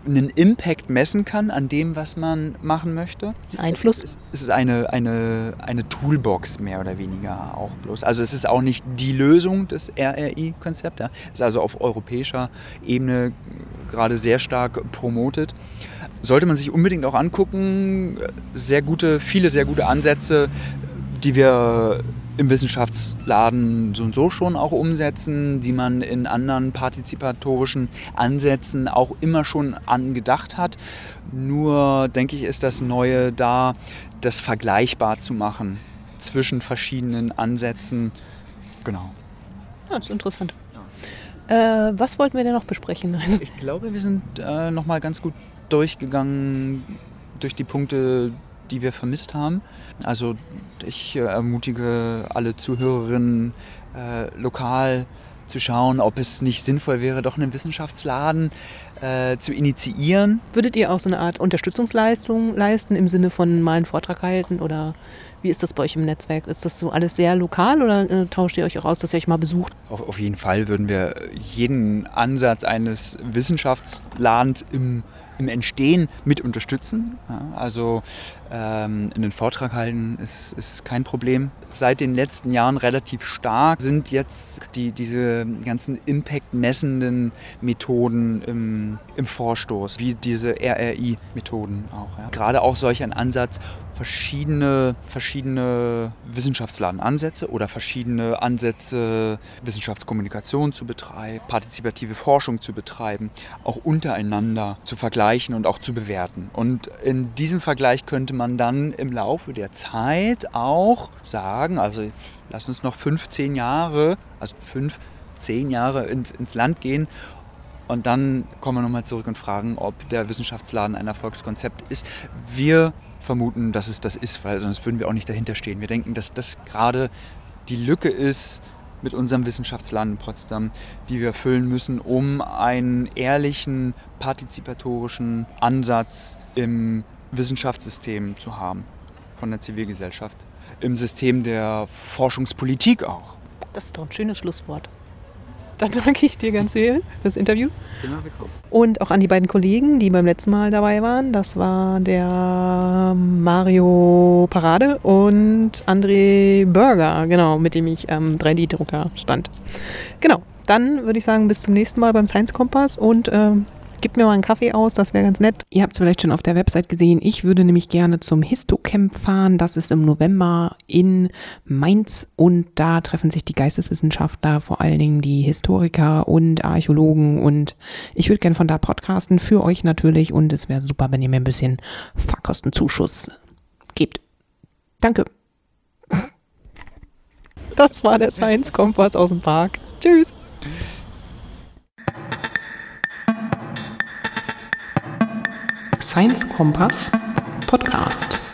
einen Impact messen kann an dem, was man machen möchte. Einfluss? Es ist, es ist eine, eine, eine Toolbox mehr oder weniger auch bloß. Also es ist auch nicht die Lösung des RRI-Konzepts. Ja. Es ist also auf europäischer Ebene gerade sehr stark promotet. Sollte man sich unbedingt auch angucken. Sehr gute, viele sehr gute Ansätze, die wir im Wissenschaftsladen so und so schon auch umsetzen, die man in anderen partizipatorischen Ansätzen auch immer schon angedacht hat. Nur denke ich, ist das Neue da, das vergleichbar zu machen zwischen verschiedenen Ansätzen. Genau. Ja, das ist interessant. Ja. Äh, was wollten wir denn noch besprechen? Ich glaube, wir sind äh, nochmal ganz gut durchgegangen durch die Punkte, die wir vermisst haben. Also ich äh, ermutige alle Zuhörerinnen äh, lokal zu schauen, ob es nicht sinnvoll wäre, doch einen Wissenschaftsladen äh, zu initiieren. Würdet ihr auch so eine Art Unterstützungsleistung leisten im Sinne von mal einen Vortrag halten oder wie ist das bei euch im Netzwerk? Ist das so alles sehr lokal oder äh, tauscht ihr euch auch aus, dass ihr euch mal besucht? Auf, auf jeden Fall würden wir jeden Ansatz eines Wissenschaftsladens im im Entstehen mit unterstützen. Ja, also ähm, einen Vortrag halten ist, ist kein Problem. Seit den letzten Jahren relativ stark sind jetzt die, diese ganzen Impact-messenden Methoden im, im Vorstoß, wie diese RRI-Methoden auch. Ja. Gerade auch solch ein Ansatz, verschiedene, verschiedene Wissenschaftsladenansätze oder verschiedene Ansätze, Wissenschaftskommunikation zu betreiben, partizipative Forschung zu betreiben, auch untereinander zu vergleichen und auch zu bewerten. Und in diesem Vergleich könnte man dann im Laufe der Zeit auch sagen, also lass uns noch 15 Jahre, also fünf, zehn Jahre ins, ins Land gehen und dann kommen wir nochmal zurück und fragen, ob der Wissenschaftsladen ein Erfolgskonzept ist. Wir vermuten, dass es das ist, weil sonst würden wir auch nicht dahinter stehen. Wir denken, dass das gerade die Lücke ist mit unserem Wissenschaftsladen in Potsdam, die wir füllen müssen, um einen ehrlichen, partizipatorischen Ansatz im Wissenschaftssystem zu haben von der Zivilgesellschaft. Im System der Forschungspolitik auch. Das ist doch ein schönes Schlusswort. Dann danke ich dir ganz viel fürs Interview. Genau, Und auch an die beiden Kollegen, die beim letzten Mal dabei waren. Das war der Mario Parade und André Burger, genau, mit dem ich am ähm, 3D-Drucker stand. Genau, dann würde ich sagen, bis zum nächsten Mal beim Science Kompass und ähm, Gib mir mal einen Kaffee aus, das wäre ganz nett. Ihr habt es vielleicht schon auf der Website gesehen. Ich würde nämlich gerne zum Histocamp fahren. Das ist im November in Mainz und da treffen sich die Geisteswissenschaftler, vor allen Dingen die Historiker und Archäologen und ich würde gerne von da podcasten für euch natürlich und es wäre super, wenn ihr mir ein bisschen Fahrkostenzuschuss gebt. Danke. Das war der Science Kompass aus dem Park. Tschüss. Science Kompass Podcast.